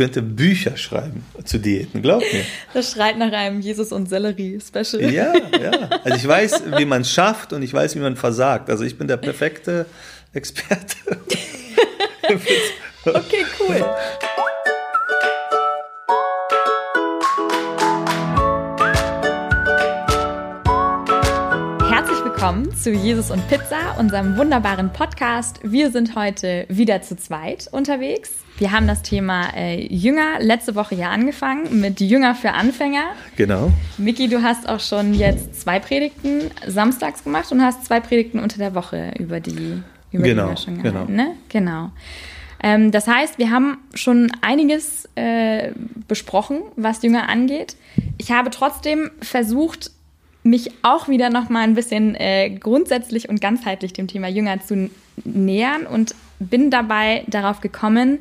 könnte Bücher schreiben zu Diäten, glaub mir. Das schreit nach einem Jesus und Sellerie-Special. Ja, ja. Also ich weiß, wie man es schafft und ich weiß, wie man versagt. Also ich bin der perfekte Experte. okay, cool. Willkommen zu Jesus und Pizza, unserem wunderbaren Podcast. Wir sind heute wieder zu zweit unterwegs. Wir haben das Thema äh, Jünger letzte Woche ja angefangen mit Jünger für Anfänger. Genau. Miki, du hast auch schon jetzt zwei Predigten samstags gemacht und hast zwei Predigten unter der Woche über die über genau, die schon gehalten, genau. Ne? Genau. Ähm, das heißt, wir haben schon einiges äh, besprochen, was Jünger angeht. Ich habe trotzdem versucht, mich auch wieder noch mal ein bisschen äh, grundsätzlich und ganzheitlich dem Thema Jünger zu nähern und bin dabei darauf gekommen,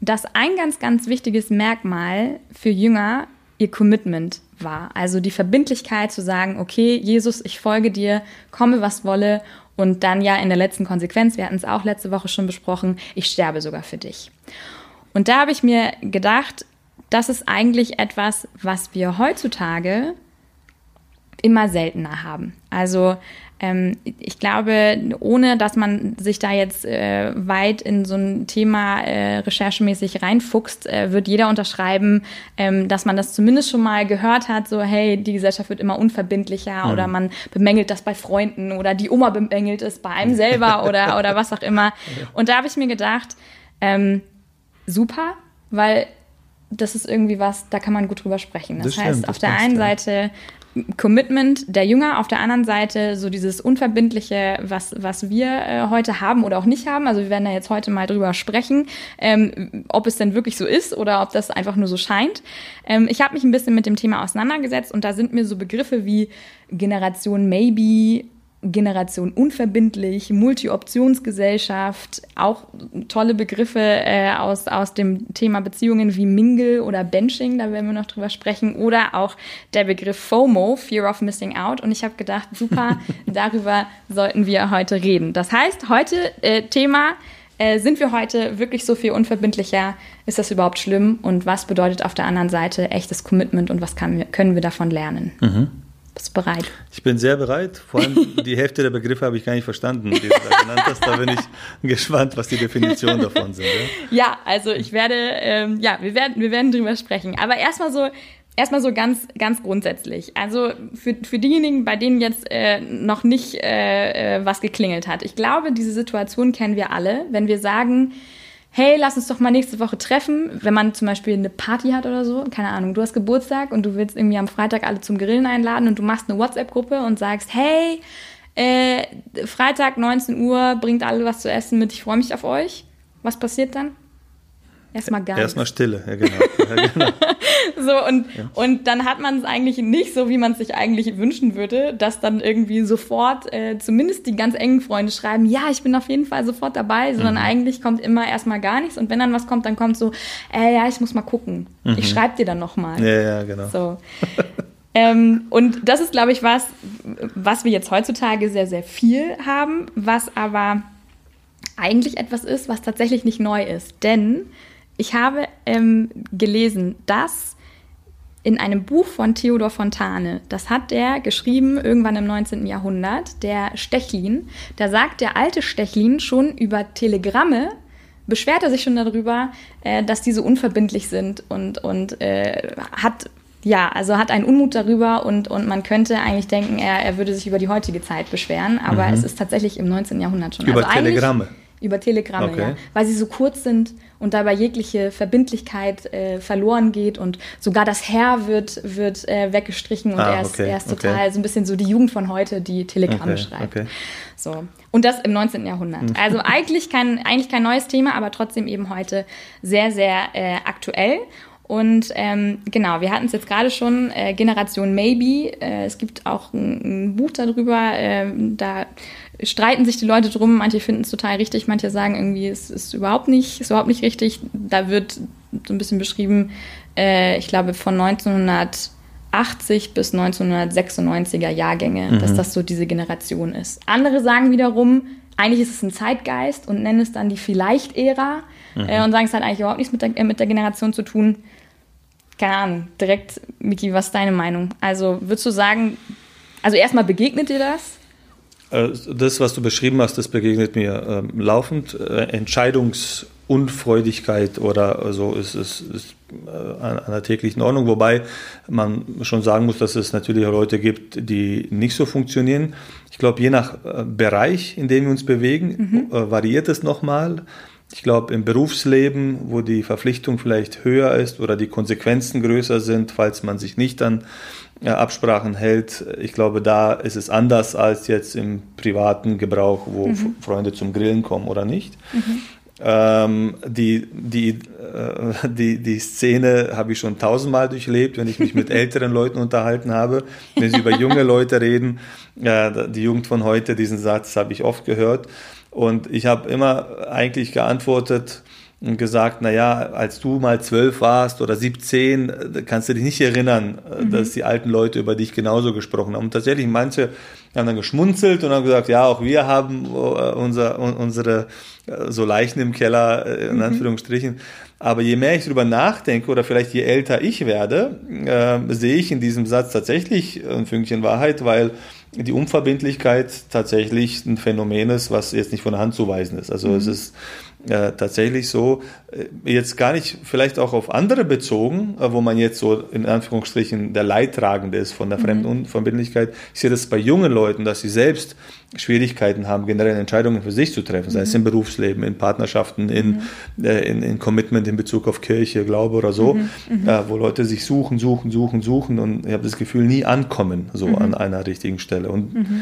dass ein ganz, ganz wichtiges Merkmal für Jünger ihr Commitment war. Also die Verbindlichkeit zu sagen, okay, Jesus, ich folge dir, komme was wolle und dann ja in der letzten Konsequenz, wir hatten es auch letzte Woche schon besprochen, ich sterbe sogar für dich. Und da habe ich mir gedacht, das ist eigentlich etwas, was wir heutzutage immer seltener haben. Also ähm, ich glaube, ohne dass man sich da jetzt äh, weit in so ein Thema äh, recherchemäßig reinfuchst, äh, wird jeder unterschreiben, ähm, dass man das zumindest schon mal gehört hat, so hey, die Gesellschaft wird immer unverbindlicher mhm. oder man bemängelt das bei Freunden oder die Oma bemängelt es bei einem selber oder, oder was auch immer. Und da habe ich mir gedacht, ähm, super, weil das ist irgendwie was, da kann man gut drüber sprechen. Das, das heißt, stimmt, auf der einen ja. Seite Commitment der Jünger, auf der anderen Seite so dieses Unverbindliche, was, was wir äh, heute haben oder auch nicht haben. Also wir werden da jetzt heute mal drüber sprechen, ähm, ob es denn wirklich so ist oder ob das einfach nur so scheint. Ähm, ich habe mich ein bisschen mit dem Thema auseinandergesetzt und da sind mir so Begriffe wie Generation Maybe, Generation unverbindlich, Multi-Optionsgesellschaft, auch tolle Begriffe äh, aus, aus dem Thema Beziehungen wie Mingle oder Benching, da werden wir noch drüber sprechen, oder auch der Begriff FOMO, Fear of Missing Out. Und ich habe gedacht, super, darüber sollten wir heute reden. Das heißt, heute äh, Thema, äh, sind wir heute wirklich so viel unverbindlicher? Ist das überhaupt schlimm? Und was bedeutet auf der anderen Seite echtes Commitment und was kann, können wir davon lernen? Mhm. Bist du bereit? Ich bin sehr bereit. Vor allem die Hälfte der Begriffe habe ich gar nicht verstanden, die du da genannt hast. Da bin ich gespannt, was die Definitionen davon sind. Ja, ja also ich werde, ähm, ja, wir werden, wir werden drüber sprechen. Aber erstmal so, erstmal so ganz, ganz grundsätzlich. Also für, für diejenigen, bei denen jetzt äh, noch nicht äh, äh was geklingelt hat. Ich glaube, diese Situation kennen wir alle, wenn wir sagen, hey, lass uns doch mal nächste Woche treffen, wenn man zum Beispiel eine Party hat oder so, keine Ahnung, du hast Geburtstag und du willst irgendwie am Freitag alle zum Grillen einladen und du machst eine WhatsApp-Gruppe und sagst, hey, äh, Freitag 19 Uhr, bringt alle was zu essen mit, ich freue mich auf euch. Was passiert dann? Erstmal gar Erstmal Stille, ja genau. Ja, genau. so, und, ja. und dann hat man es eigentlich nicht so, wie man es sich eigentlich wünschen würde, dass dann irgendwie sofort äh, zumindest die ganz engen Freunde schreiben, ja, ich bin auf jeden Fall sofort dabei, sondern mhm. eigentlich kommt immer erstmal gar nichts. Und wenn dann was kommt, dann kommt so, äh, ja, ich muss mal gucken. Mhm. Ich schreibe dir dann nochmal. Ja, ja, genau. So. ähm, und das ist, glaube ich, was, was wir jetzt heutzutage sehr, sehr viel haben, was aber eigentlich etwas ist, was tatsächlich nicht neu ist. Denn ich habe ähm, gelesen, dass in einem Buch von Theodor Fontane, das hat der geschrieben irgendwann im 19. Jahrhundert, der Stechlin, da sagt der alte Stechlin schon über Telegramme, beschwert er sich schon darüber, äh, dass diese unverbindlich sind und, und äh, hat ja, also hat einen Unmut darüber und, und man könnte eigentlich denken, er, er würde sich über die heutige Zeit beschweren, aber mhm. es ist tatsächlich im 19. Jahrhundert schon. Über also Telegramme. Über Telegramme, okay. ja. Weil sie so kurz sind und dabei jegliche Verbindlichkeit äh, verloren geht und sogar das Herr wird, wird äh, weggestrichen und ah, er, ist, okay, er ist total okay. so ein bisschen so die Jugend von heute, die Telegramme okay, schreibt. So. Und das im 19. Jahrhundert. Mhm. Also eigentlich kein, eigentlich kein neues Thema, aber trotzdem eben heute sehr, sehr äh, aktuell. Und ähm, genau, wir hatten es jetzt gerade schon, äh, Generation Maybe. Äh, es gibt auch ein, ein Buch darüber. Äh, da streiten sich die Leute drum. Manche finden es total richtig, manche sagen irgendwie, es ist überhaupt nicht, ist überhaupt nicht richtig. Da wird so ein bisschen beschrieben, äh, ich glaube von 1900 1980 bis 1996er Jahrgänge, mhm. dass das so diese Generation ist. Andere sagen wiederum, eigentlich ist es ein Zeitgeist und nennen es dann die Vielleicht-Ära mhm. äh, und sagen, es hat eigentlich überhaupt nichts mit der, äh, mit der Generation zu tun. Keine Ahnung, direkt, Miki, was ist deine Meinung? Also würdest du sagen, also erstmal begegnet dir das? Äh, das, was du beschrieben hast, das begegnet mir äh, laufend. Äh, Entscheidungsunfreudigkeit oder so ist, ist, ist äh, an einer täglichen Ordnung, wobei man schon sagen muss, dass es natürlich Leute gibt, die nicht so funktionieren. Ich glaube, je nach äh, Bereich, in dem wir uns bewegen, mhm. Äh, variiert es nochmal. Ich glaube, im Berufsleben, wo die Verpflichtung vielleicht höher ist oder die Konsequenzen größer sind, falls man sich nicht an Absprachen hält, ich glaube, da ist es anders als jetzt im privaten Gebrauch, wo mhm. Freunde zum Grillen kommen oder nicht. Mhm. Ähm, die, die, äh, die, die Szene habe ich schon tausendmal durchlebt, wenn ich mich mit älteren Leuten unterhalten habe. Wenn sie über junge Leute reden, äh, die Jugend von heute, diesen Satz habe ich oft gehört. Und ich habe immer eigentlich geantwortet, und gesagt, naja, als du mal zwölf warst oder 17, äh, kannst du dich nicht erinnern, äh, mhm. dass die alten Leute über dich genauso gesprochen haben. Und tatsächlich, manche haben dann geschmunzelt und haben gesagt, ja, auch wir haben äh, unser, unsere so Leichen im Keller, in mhm. Anführungsstrichen. Aber je mehr ich darüber nachdenke oder vielleicht je älter ich werde, äh, sehe ich in diesem Satz tatsächlich ein Fünkchen Wahrheit, weil die Unverbindlichkeit tatsächlich ein Phänomen ist, was jetzt nicht von der Hand zu weisen ist. Also mhm. es ist äh, tatsächlich so, äh, jetzt gar nicht vielleicht auch auf andere bezogen, äh, wo man jetzt so in Anführungsstrichen der Leidtragende ist von der mhm. Fremdunverbindlichkeit. Ich sehe das bei jungen Leuten, dass sie selbst Schwierigkeiten haben, generell Entscheidungen für sich zu treffen, mhm. sei es im Berufsleben, in Partnerschaften, in, mhm. äh, in, in, Commitment in Bezug auf Kirche, Glaube oder so, mhm. mhm. äh, wo Leute sich suchen, suchen, suchen, suchen und ich habe das Gefühl, nie ankommen so mhm. an einer richtigen Stelle. Und ähm,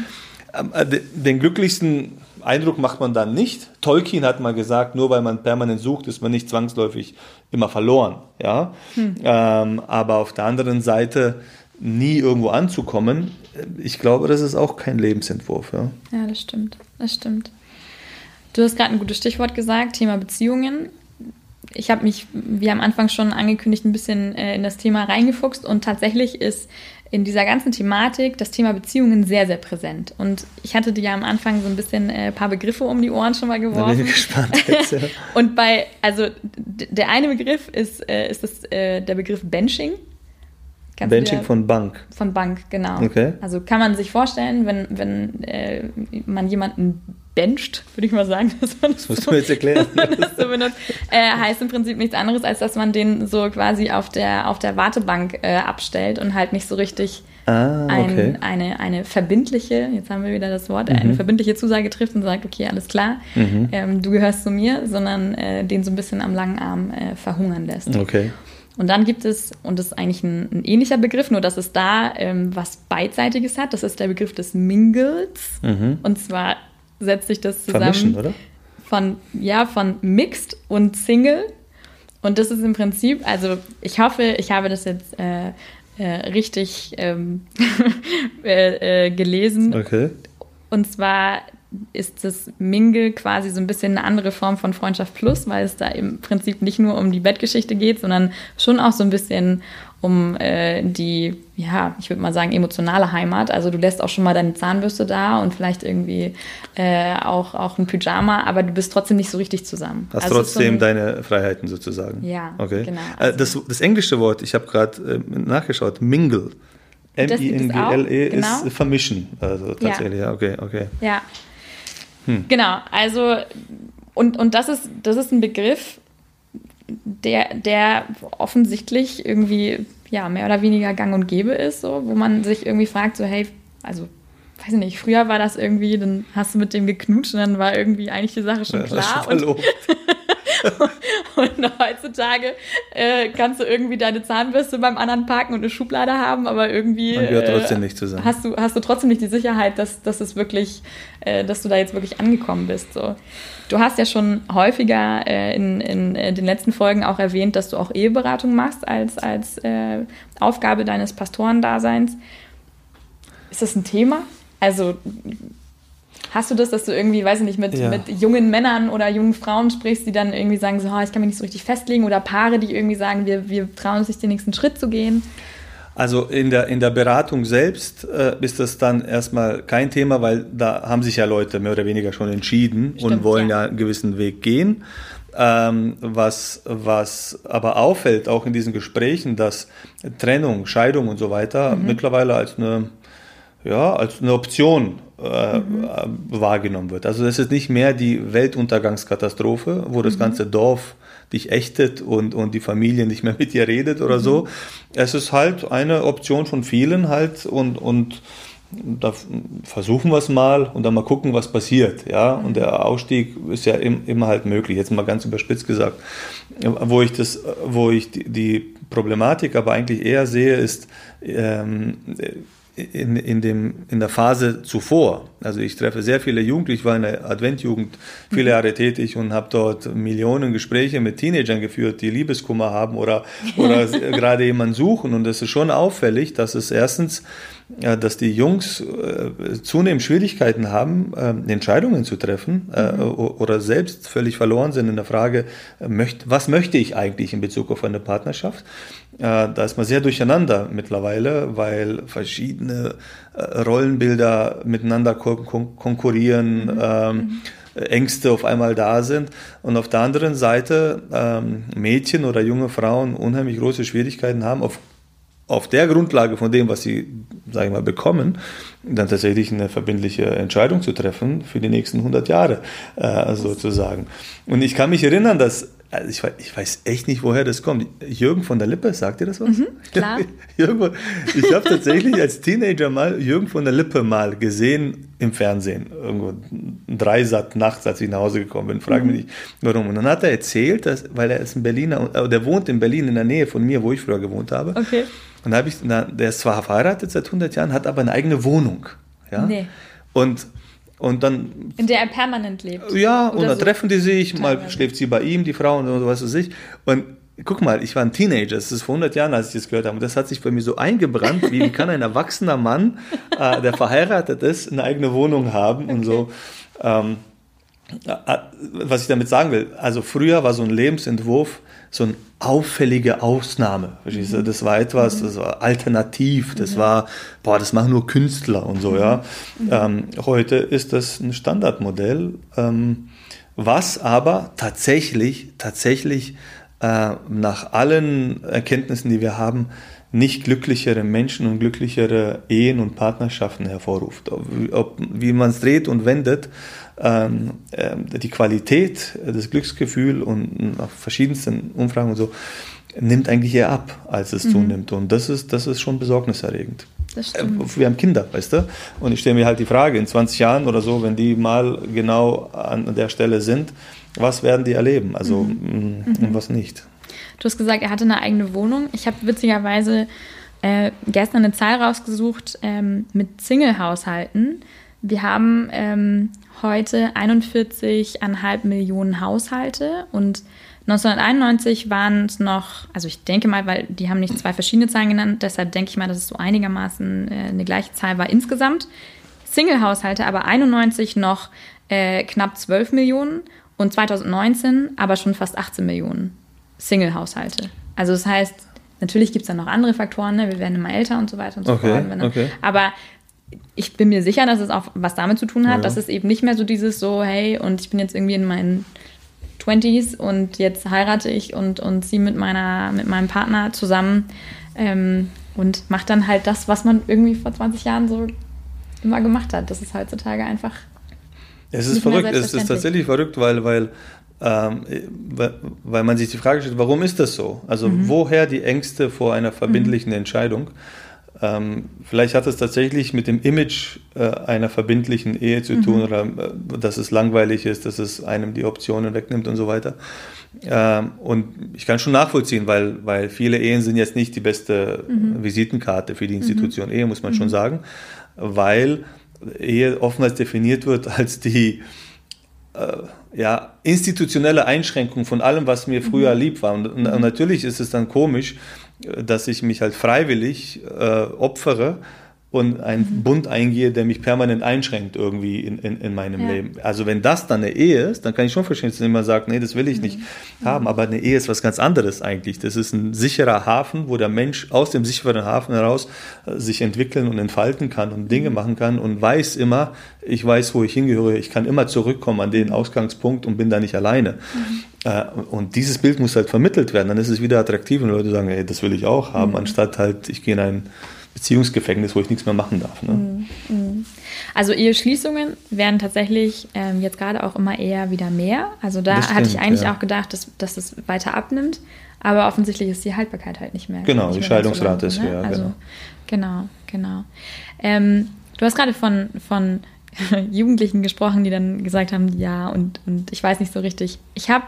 den glücklichsten Eindruck macht man dann nicht. Tolkien hat mal gesagt, nur weil man permanent sucht, ist man nicht zwangsläufig immer verloren. Ja? Hm. Ähm, aber auf der anderen Seite nie irgendwo anzukommen, ich glaube, das ist auch kein Lebensentwurf. Ja, ja das stimmt. Das stimmt. Du hast gerade ein gutes Stichwort gesagt, Thema Beziehungen. Ich habe mich, wie am Anfang schon angekündigt, ein bisschen äh, in das Thema reingefuchst und tatsächlich ist in dieser ganzen Thematik das Thema Beziehungen sehr, sehr präsent. Und ich hatte dir ja am Anfang so ein bisschen ein äh, paar Begriffe um die Ohren schon mal geworfen. Da bin ich gespannt jetzt, ja. Und bei, also der eine Begriff ist, äh, ist das, äh, der Begriff Benching. Kannst Benching von Bank. Von Bank, genau. Okay. Also kann man sich vorstellen, wenn, wenn äh, man jemanden bencht, würde ich mal sagen, dass man das, das musst so, du mir jetzt erklären. das so benutzt, äh, heißt im Prinzip nichts anderes, als dass man den so quasi auf der, auf der Wartebank äh, abstellt und halt nicht so richtig ah, okay. ein, eine, eine verbindliche, jetzt haben wir wieder das Wort, mhm. eine verbindliche Zusage trifft und sagt, okay, alles klar, mhm. ähm, du gehörst zu mir, sondern äh, den so ein bisschen am langen Arm äh, verhungern lässt. Okay. Und dann gibt es, und das ist eigentlich ein, ein ähnlicher Begriff, nur dass es da ähm, was Beidseitiges hat, das ist der Begriff des Mingles. Mhm. Und zwar setzt sich das zusammen Vermischen, oder? von ja von Mixed und Single. Und das ist im Prinzip, also ich hoffe, ich habe das jetzt äh, äh, richtig ähm, äh, äh, gelesen. Okay. Und zwar ist das Mingle quasi so ein bisschen eine andere Form von Freundschaft Plus, weil es da im Prinzip nicht nur um die Bettgeschichte geht, sondern schon auch so ein bisschen um äh, die, ja, ich würde mal sagen, emotionale Heimat. Also du lässt auch schon mal deine Zahnbürste da und vielleicht irgendwie äh, auch, auch ein Pyjama, aber du bist trotzdem nicht so richtig zusammen. Hast also trotzdem so deine Freiheiten sozusagen. Ja, okay. genau. Also das, das englische Wort, ich habe gerade äh, nachgeschaut, Mingle. M-I-N-G-L-E genau. ist vermischen. Also tatsächlich, ja, ja okay, okay. Ja, hm. Genau, also und, und das ist, das ist ein Begriff, der, der offensichtlich irgendwie ja, mehr oder weniger gang und gäbe ist, so, wo man sich irgendwie fragt, so, hey, also weiß ich nicht, früher war das irgendwie, dann hast du mit dem geknutscht und dann war irgendwie eigentlich die Sache schon ja, klar. Schon und, und heutzutage äh, kannst du irgendwie deine Zahnbürste beim anderen parken und eine Schublade haben, aber irgendwie Man gehört trotzdem äh, nicht zusammen. Hast du, hast du trotzdem nicht die Sicherheit, dass, dass es wirklich, äh, dass du da jetzt wirklich angekommen bist. So. Du hast ja schon häufiger äh, in, in, in, den letzten Folgen auch erwähnt, dass du auch Eheberatung machst als, als äh, Aufgabe deines Pastorendaseins. Ist das ein Thema? Also Hast du das, dass du irgendwie, weiß ich nicht, mit, ja. mit jungen Männern oder jungen Frauen sprichst, die dann irgendwie sagen, so, ich kann mich nicht so richtig festlegen oder Paare, die irgendwie sagen, wir, wir trauen uns nicht den nächsten Schritt zu gehen? Also in der, in der Beratung selbst äh, ist das dann erstmal kein Thema, weil da haben sich ja Leute mehr oder weniger schon entschieden Stimmt, und wollen ja. ja einen gewissen Weg gehen. Ähm, was, was aber auffällt, auch in diesen Gesprächen, dass Trennung, Scheidung und so weiter mhm. mittlerweile als eine, ja, als eine Option äh, mhm. wahrgenommen wird. Also das ist nicht mehr die Weltuntergangskatastrophe, wo das mhm. ganze Dorf dich ächtet und, und die Familie nicht mehr mit dir redet oder mhm. so. Es ist halt eine Option von vielen halt und, und da versuchen wir es mal und dann mal gucken, was passiert. Ja? Und der Ausstieg ist ja immer halt möglich, jetzt mal ganz überspitzt gesagt. Wo ich, das, wo ich die Problematik aber eigentlich eher sehe, ist, ähm, in, in, dem, in der Phase zuvor. Also ich treffe sehr viele Jugendliche, ich war in der Adventjugend viele mhm. Jahre tätig und habe dort Millionen Gespräche mit Teenagern geführt, die Liebeskummer haben oder, oder gerade jemanden suchen. Und es ist schon auffällig, dass es erstens dass die Jungs äh, zunehmend Schwierigkeiten haben, äh, Entscheidungen zu treffen äh, mhm. oder selbst völlig verloren sind in der Frage, was möchte ich eigentlich in Bezug auf eine Partnerschaft? Da ist man sehr durcheinander mittlerweile, weil verschiedene Rollenbilder miteinander konkurrieren. Mhm. Ähm, mhm. Ängste auf einmal da sind und auf der anderen Seite ähm, Mädchen oder junge Frauen unheimlich große Schwierigkeiten haben, auf auf der Grundlage von dem, was sie, sage ich mal, bekommen, dann tatsächlich eine verbindliche Entscheidung zu treffen für die nächsten 100 Jahre, äh, sozusagen. Und ich kann mich erinnern, dass, also ich, ich, weiß echt nicht, woher das kommt. Jürgen von der Lippe, sagt ihr das was? Mhm, klar. Jürgen, ich habe tatsächlich als Teenager mal Jürgen von der Lippe mal gesehen im Fernsehen, irgendwo Dreisat nachts, als ich nach Hause gekommen bin. Frage mhm. mich nicht, warum. Und dann hat er erzählt, dass, weil er ist ein Berliner, äh, der wohnt in Berlin in der Nähe von mir, wo ich früher gewohnt habe. Okay. Und da habe ich, na, der ist zwar verheiratet seit 100 Jahren, hat aber eine eigene Wohnung. Ja? Nee. Und, und dann. In der er permanent lebt. Ja, und dann so treffen die sich, teilweise. mal schläft sie bei ihm, die Frau und so was weiß ich. Und guck mal, ich war ein Teenager, das ist vor 100 Jahren, als ich das gehört habe. Und das hat sich bei mir so eingebrannt, wie, wie kann ein erwachsener Mann, äh, der verheiratet ist, eine eigene Wohnung haben okay. und so. Ähm, äh, was ich damit sagen will, also früher war so ein Lebensentwurf so eine auffällige Ausnahme. Mhm. Das war etwas, das war alternativ, das war, boah, das machen nur Künstler und so, ja. Mhm. Ähm, heute ist das ein Standardmodell, ähm, was aber tatsächlich, tatsächlich äh, nach allen Erkenntnissen, die wir haben, nicht glücklichere Menschen und glücklichere Ehen und Partnerschaften hervorruft. Ob, wie man es dreht und wendet, ähm, äh, die Qualität, das Glücksgefühl und nach verschiedensten Umfragen und so nimmt eigentlich eher ab, als es mhm. zunimmt. Und das ist, das ist schon besorgniserregend. Äh. Wir haben Kinder, weißt du? Und ich stelle mir halt die Frage, in 20 Jahren oder so, wenn die mal genau an der Stelle sind, was werden die erleben? Also mhm. Mm, und was nicht. Du hast gesagt, er hatte eine eigene Wohnung. Ich habe witzigerweise äh, gestern eine Zahl rausgesucht ähm, mit Single-Haushalten. Wir haben ähm, heute 41,5 Millionen Haushalte und 1991 waren es noch, also ich denke mal, weil die haben nicht zwei verschiedene Zahlen genannt, deshalb denke ich mal, dass es so einigermaßen äh, eine gleiche Zahl war insgesamt. Single-Haushalte aber 91 noch äh, knapp 12 Millionen und 2019 aber schon fast 18 Millionen Single-Haushalte. Also das heißt, natürlich gibt es dann noch andere Faktoren, ne? wir werden immer älter und so weiter und so okay, fort. Okay. Aber ich bin mir sicher, dass es auch was damit zu tun hat, ja. dass es eben nicht mehr so dieses so, hey, und ich bin jetzt irgendwie in meinen 20s und jetzt heirate ich und, und ziehe mit, meiner, mit meinem Partner zusammen ähm, und mache dann halt das, was man irgendwie vor 20 Jahren so immer gemacht hat. Das ist heutzutage einfach. Es ist verrückt, es ist tatsächlich verrückt, weil, weil, ähm, weil man sich die Frage stellt, warum ist das so? Also mhm. woher die Ängste vor einer verbindlichen mhm. Entscheidung? Ähm, vielleicht hat es tatsächlich mit dem Image äh, einer verbindlichen Ehe zu tun mhm. oder äh, dass es langweilig ist, dass es einem die Optionen wegnimmt und so weiter. Ähm, und ich kann schon nachvollziehen, weil, weil viele Ehen sind jetzt nicht die beste mhm. Visitenkarte für die mhm. Institution Ehe, muss man schon mhm. sagen, weil Ehe oftmals definiert wird als die äh, ja, institutionelle Einschränkung von allem, was mir früher mhm. lieb war. Und, und, natürlich ist es dann komisch, dass ich mich halt freiwillig äh, opfere, und einen mhm. Bund eingehe, der mich permanent einschränkt irgendwie in, in, in meinem ja. Leben. Also wenn das dann eine Ehe ist, dann kann ich schon verstehen, dass jemand sagt, nee, das will ich mhm. nicht haben. Aber eine Ehe ist was ganz anderes eigentlich. Das ist ein sicherer Hafen, wo der Mensch aus dem sicheren Hafen heraus äh, sich entwickeln und entfalten kann und Dinge mhm. machen kann und weiß immer, ich weiß, wo ich hingehöre. Ich kann immer zurückkommen an den Ausgangspunkt und bin da nicht alleine. Mhm. Äh, und dieses Bild muss halt vermittelt werden. Dann ist es wieder attraktiv und Leute sagen, ey, das will ich auch haben, mhm. anstatt halt, ich gehe in ein Beziehungsgefängnis, wo ich nichts mehr machen darf. Ne? Mhm, mhm. Also Eheschließungen werden tatsächlich ähm, jetzt gerade auch immer eher wieder mehr. Also da stimmt, hatte ich eigentlich ja. auch gedacht, dass, dass es weiter abnimmt. Aber offensichtlich ist die Haltbarkeit halt nicht mehr. Genau, nicht die Scheidungsrate ist ne? höher. Also, genau, genau. Ähm, du hast gerade von, von Jugendlichen gesprochen, die dann gesagt haben, ja, und, und ich weiß nicht so richtig. Ich habe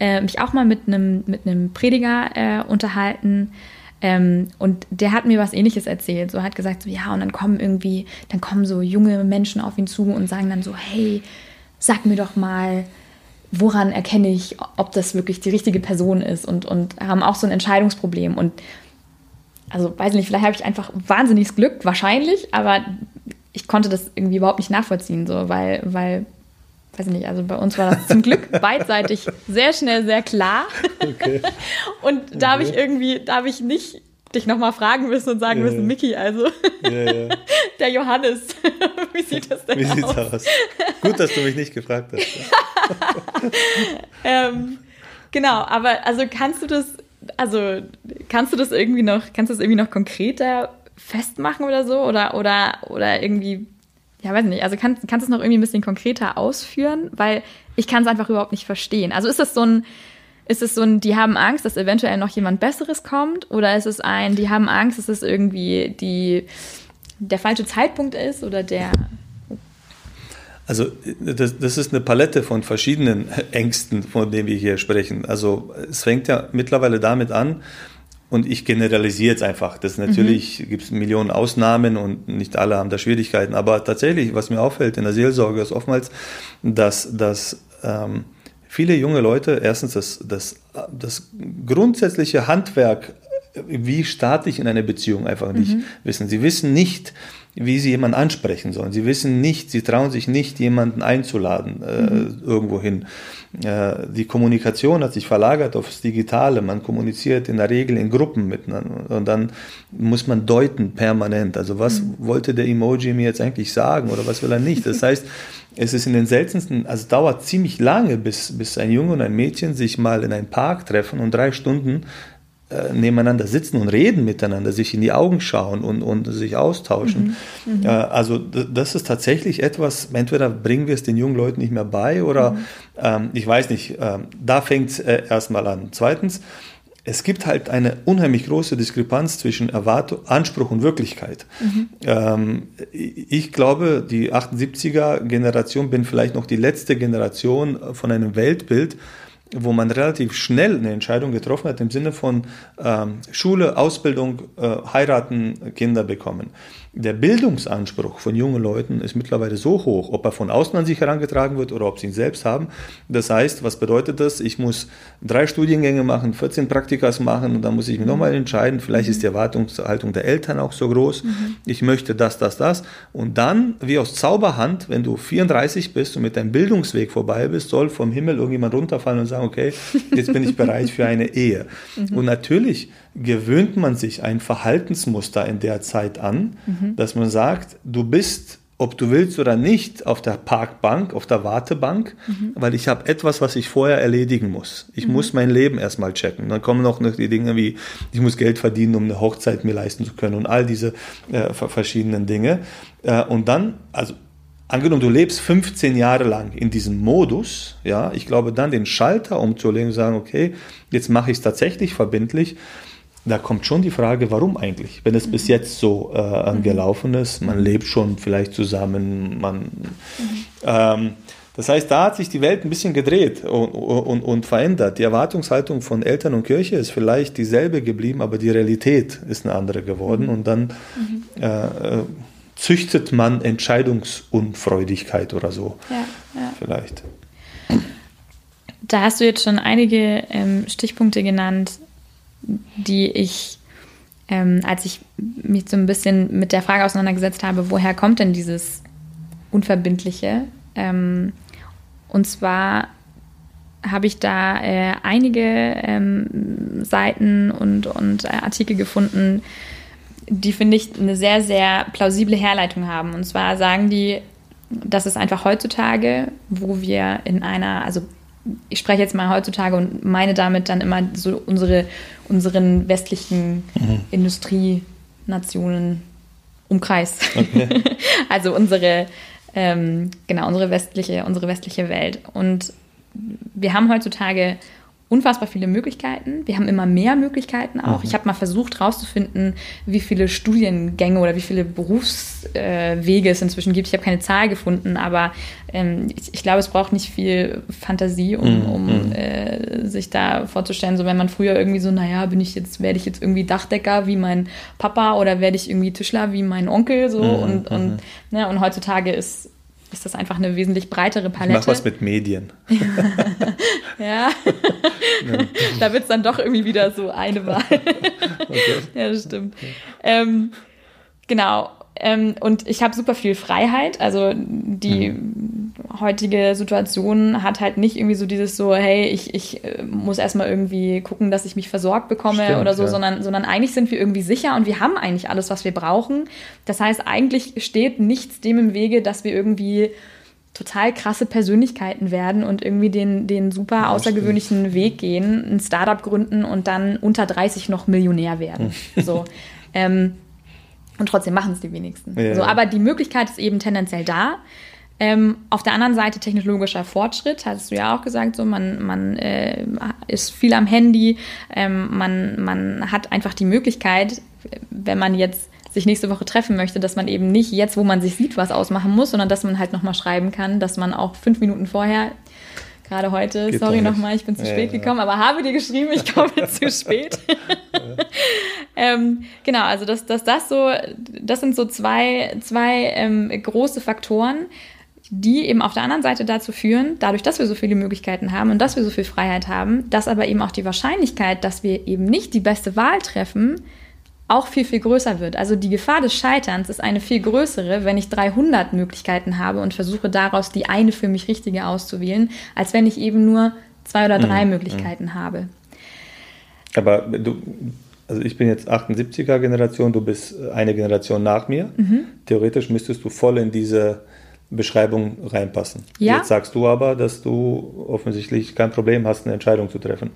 äh, mich auch mal mit einem mit Prediger äh, unterhalten, ähm, und der hat mir was ähnliches erzählt. So hat gesagt, so ja, und dann kommen irgendwie, dann kommen so junge Menschen auf ihn zu und sagen dann so, hey, sag mir doch mal, woran erkenne ich, ob das wirklich die richtige Person ist und, und haben auch so ein Entscheidungsproblem. Und also weiß nicht, vielleicht habe ich einfach wahnsinniges Glück, wahrscheinlich, aber ich konnte das irgendwie überhaupt nicht nachvollziehen, so, weil, weil weiß ich nicht, also bei uns war das zum Glück beidseitig sehr schnell sehr klar. Okay. Und da okay. habe ich irgendwie, da habe ich nicht dich nochmal fragen müssen und sagen ja. müssen, Miki, also ja, ja. der Johannes, wie sieht das denn wie aus? Wie sieht's aus? Gut, dass du mich nicht gefragt hast. ähm, genau, aber also kannst du das, also kannst du das irgendwie noch, kannst du das irgendwie noch konkreter festmachen oder so? Oder, oder, oder irgendwie ja, weiß nicht, also kannst, kannst du es noch irgendwie ein bisschen konkreter ausführen? Weil ich kann es einfach überhaupt nicht verstehen. Also ist das so ein, ist es so ein, die haben Angst, dass eventuell noch jemand Besseres kommt? Oder ist es ein, die haben Angst, dass es irgendwie die, der falsche Zeitpunkt ist oder der. Also das, das ist eine Palette von verschiedenen Ängsten, von denen wir hier sprechen. Also es fängt ja mittlerweile damit an, und ich generalisiere jetzt einfach. Das natürlich mhm. gibt es Millionen Ausnahmen und nicht alle haben da Schwierigkeiten. Aber tatsächlich, was mir auffällt in der Seelsorge, ist oftmals, dass, dass ähm, viele junge Leute erstens das, das, das grundsätzliche Handwerk, wie starte ich in eine Beziehung, einfach nicht mhm. wissen. Sie wissen nicht, wie sie jemanden ansprechen sollen. Sie wissen nicht, sie trauen sich nicht, jemanden einzuladen äh, mhm. irgendwo hin. Äh, die Kommunikation hat sich verlagert aufs Digitale. Man kommuniziert in der Regel in Gruppen miteinander und dann muss man deuten permanent. Also was mhm. wollte der Emoji mir jetzt eigentlich sagen oder was will er nicht? Das heißt, es ist in den seltensten, also dauert ziemlich lange, bis, bis ein Junge und ein Mädchen sich mal in einen Park treffen und drei Stunden äh, nebeneinander sitzen und reden miteinander, sich in die Augen schauen und, und sich austauschen. Mhm. Mhm. Äh, also das ist tatsächlich etwas, entweder bringen wir es den jungen Leuten nicht mehr bei oder mhm. ähm, ich weiß nicht, äh, da fängt es erstmal an. Zweitens, es gibt halt eine unheimlich große Diskrepanz zwischen Erwartung, Anspruch und Wirklichkeit. Mhm. Ähm, ich glaube, die 78er Generation bin vielleicht noch die letzte Generation von einem Weltbild, wo man relativ schnell eine Entscheidung getroffen hat im Sinne von ähm, Schule, Ausbildung, äh, heiraten, Kinder bekommen der Bildungsanspruch von jungen Leuten ist mittlerweile so hoch, ob er von außen an sich herangetragen wird oder ob sie ihn selbst haben. Das heißt, was bedeutet das? Ich muss drei Studiengänge machen, 14 Praktikas machen und dann muss ich mich nochmal entscheiden. Vielleicht ist die Erwartungshaltung der Eltern auch so groß. Mhm. Ich möchte das, das, das. Und dann, wie aus Zauberhand, wenn du 34 bist und mit deinem Bildungsweg vorbei bist, soll vom Himmel irgendjemand runterfallen und sagen, okay, jetzt bin ich bereit für eine Ehe. Mhm. Und natürlich gewöhnt man sich ein Verhaltensmuster in der Zeit an, mhm. dass man sagt, du bist, ob du willst oder nicht, auf der Parkbank, auf der Wartebank, mhm. weil ich habe etwas, was ich vorher erledigen muss. Ich mhm. muss mein Leben erstmal checken. Dann kommen noch die Dinge wie, ich muss Geld verdienen, um eine Hochzeit mir leisten zu können und all diese äh, verschiedenen Dinge. Äh, und dann, also angenommen, du lebst 15 Jahre lang in diesem Modus, ja, ich glaube, dann den Schalter umzulegen und sagen, okay, jetzt mache ich es tatsächlich verbindlich da kommt schon die Frage, warum eigentlich? Wenn es mhm. bis jetzt so äh, mhm. gelaufen ist, man lebt schon vielleicht zusammen, man. Mhm. Ähm, das heißt, da hat sich die Welt ein bisschen gedreht und, und, und, verändert. Die Erwartungshaltung von Eltern und Kirche ist vielleicht dieselbe geblieben, aber die Realität ist eine andere geworden. Mhm. Und dann mhm. äh, züchtet man Entscheidungsunfreudigkeit oder so. Ja, ja. Vielleicht. Da hast du jetzt schon einige ähm, Stichpunkte genannt, die ich ähm, als ich mich so ein bisschen mit der Frage auseinandergesetzt habe, woher kommt denn dieses Unverbindliche? Ähm, und zwar habe ich da äh, einige ähm, Seiten und, und äh, Artikel gefunden, die, finde ich, eine sehr, sehr plausible Herleitung haben. Und zwar sagen die, dass es einfach heutzutage, wo wir in einer, also ich spreche jetzt mal heutzutage und meine damit dann immer so unsere, unseren westlichen mhm. Industrienationen Umkreis. Okay. also unsere, ähm, genau, unsere westliche, unsere westliche Welt. Und wir haben heutzutage unfassbar viele Möglichkeiten. Wir haben immer mehr Möglichkeiten auch. Mhm. Ich habe mal versucht herauszufinden, wie viele Studiengänge oder wie viele Berufswege äh, es inzwischen gibt. Ich habe keine Zahl gefunden, aber ähm, ich, ich, glaube, es braucht nicht viel Fantasie, um, mhm. um mhm. äh, sich da vorzustellen. So wenn man früher irgendwie so, naja, bin ich jetzt, werde ich jetzt irgendwie Dachdecker wie mein Papa oder werde ich irgendwie Tischler wie mein Onkel so mhm. und, und, mhm. ne, und heutzutage ist ist das einfach eine wesentlich breitere Palette. Ich mach was mit Medien. ja. ja. da wird es dann doch irgendwie wieder so eine Wahl. okay. Ja, das stimmt. Ähm, genau. Ähm, und ich habe super viel Freiheit. Also die mhm. Heutige Situation hat halt nicht irgendwie so dieses so, hey, ich, ich äh, muss erstmal irgendwie gucken, dass ich mich versorgt bekomme Stimmt, oder so, ja. sondern, sondern eigentlich sind wir irgendwie sicher und wir haben eigentlich alles, was wir brauchen. Das heißt, eigentlich steht nichts dem im Wege, dass wir irgendwie total krasse Persönlichkeiten werden und irgendwie den, den super ja, außergewöhnlichen stimmt. Weg gehen, ein Startup gründen und dann unter 30 noch Millionär werden. so. Ähm, und trotzdem machen es die wenigsten. Ja. So, aber die Möglichkeit ist eben tendenziell da. Ähm, auf der anderen Seite technologischer Fortschritt, hattest du ja auch gesagt, so man, man äh, ist viel am Handy, ähm, man, man hat einfach die Möglichkeit, wenn man jetzt sich nächste Woche treffen möchte, dass man eben nicht jetzt, wo man sich sieht, was ausmachen muss, sondern dass man halt nochmal schreiben kann, dass man auch fünf Minuten vorher Gerade heute, Geht sorry nochmal, ich bin zu ja, spät ja. gekommen, aber habe dir geschrieben, ich komme zu spät. ähm, genau, also dass, dass das so, das sind so zwei, zwei ähm, große Faktoren, die eben auf der anderen Seite dazu führen, dadurch, dass wir so viele Möglichkeiten haben und dass wir so viel Freiheit haben, dass aber eben auch die Wahrscheinlichkeit, dass wir eben nicht die beste Wahl treffen, auch viel, viel größer wird. Also die Gefahr des Scheiterns ist eine viel größere, wenn ich 300 Möglichkeiten habe und versuche daraus die eine für mich richtige auszuwählen, als wenn ich eben nur zwei oder drei mhm. Möglichkeiten mhm. habe. Aber du, also ich bin jetzt 78er Generation, du bist eine Generation nach mir. Mhm. Theoretisch müsstest du voll in diese Beschreibung reinpassen. Ja? Jetzt sagst du aber, dass du offensichtlich kein Problem hast, eine Entscheidung zu treffen.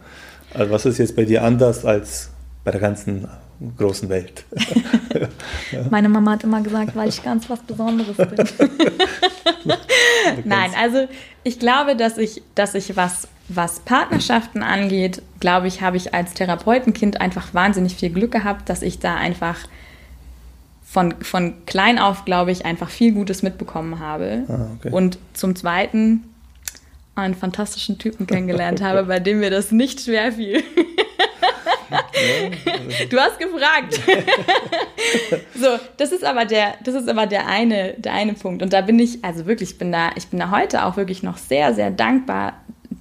Also was ist jetzt bei dir anders als bei der ganzen großen Welt. Meine Mama hat immer gesagt, weil ich ganz was Besonderes bin. Nein, also ich glaube, dass ich, dass ich was, was Partnerschaften angeht, glaube ich, habe ich als Therapeutenkind einfach wahnsinnig viel Glück gehabt, dass ich da einfach von, von klein auf, glaube ich, einfach viel Gutes mitbekommen habe. Ah, okay. Und zum Zweiten einen fantastischen Typen kennengelernt habe, bei dem mir das nicht schwer fiel. Du hast gefragt. so, das ist aber der, das ist aber der eine, der eine Punkt. Und da bin ich, also wirklich, ich bin da, ich bin da heute auch wirklich noch sehr, sehr dankbar.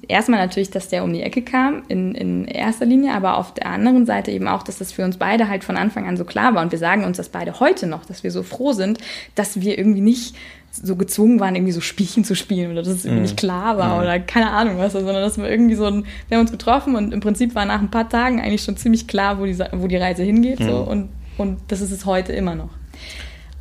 Erstmal natürlich, dass der um die Ecke kam, in, in erster Linie, aber auf der anderen Seite eben auch, dass das für uns beide halt von Anfang an so klar war. Und wir sagen uns das beide heute noch, dass wir so froh sind, dass wir irgendwie nicht so gezwungen waren, irgendwie so Spielchen zu spielen oder dass es irgendwie mm. nicht klar war mm. oder keine Ahnung was, sondern dass wir irgendwie so ein, wir haben uns getroffen und im Prinzip war nach ein paar Tagen eigentlich schon ziemlich klar, wo die, wo die Reise hingeht mm. so, und, und das ist es heute immer noch.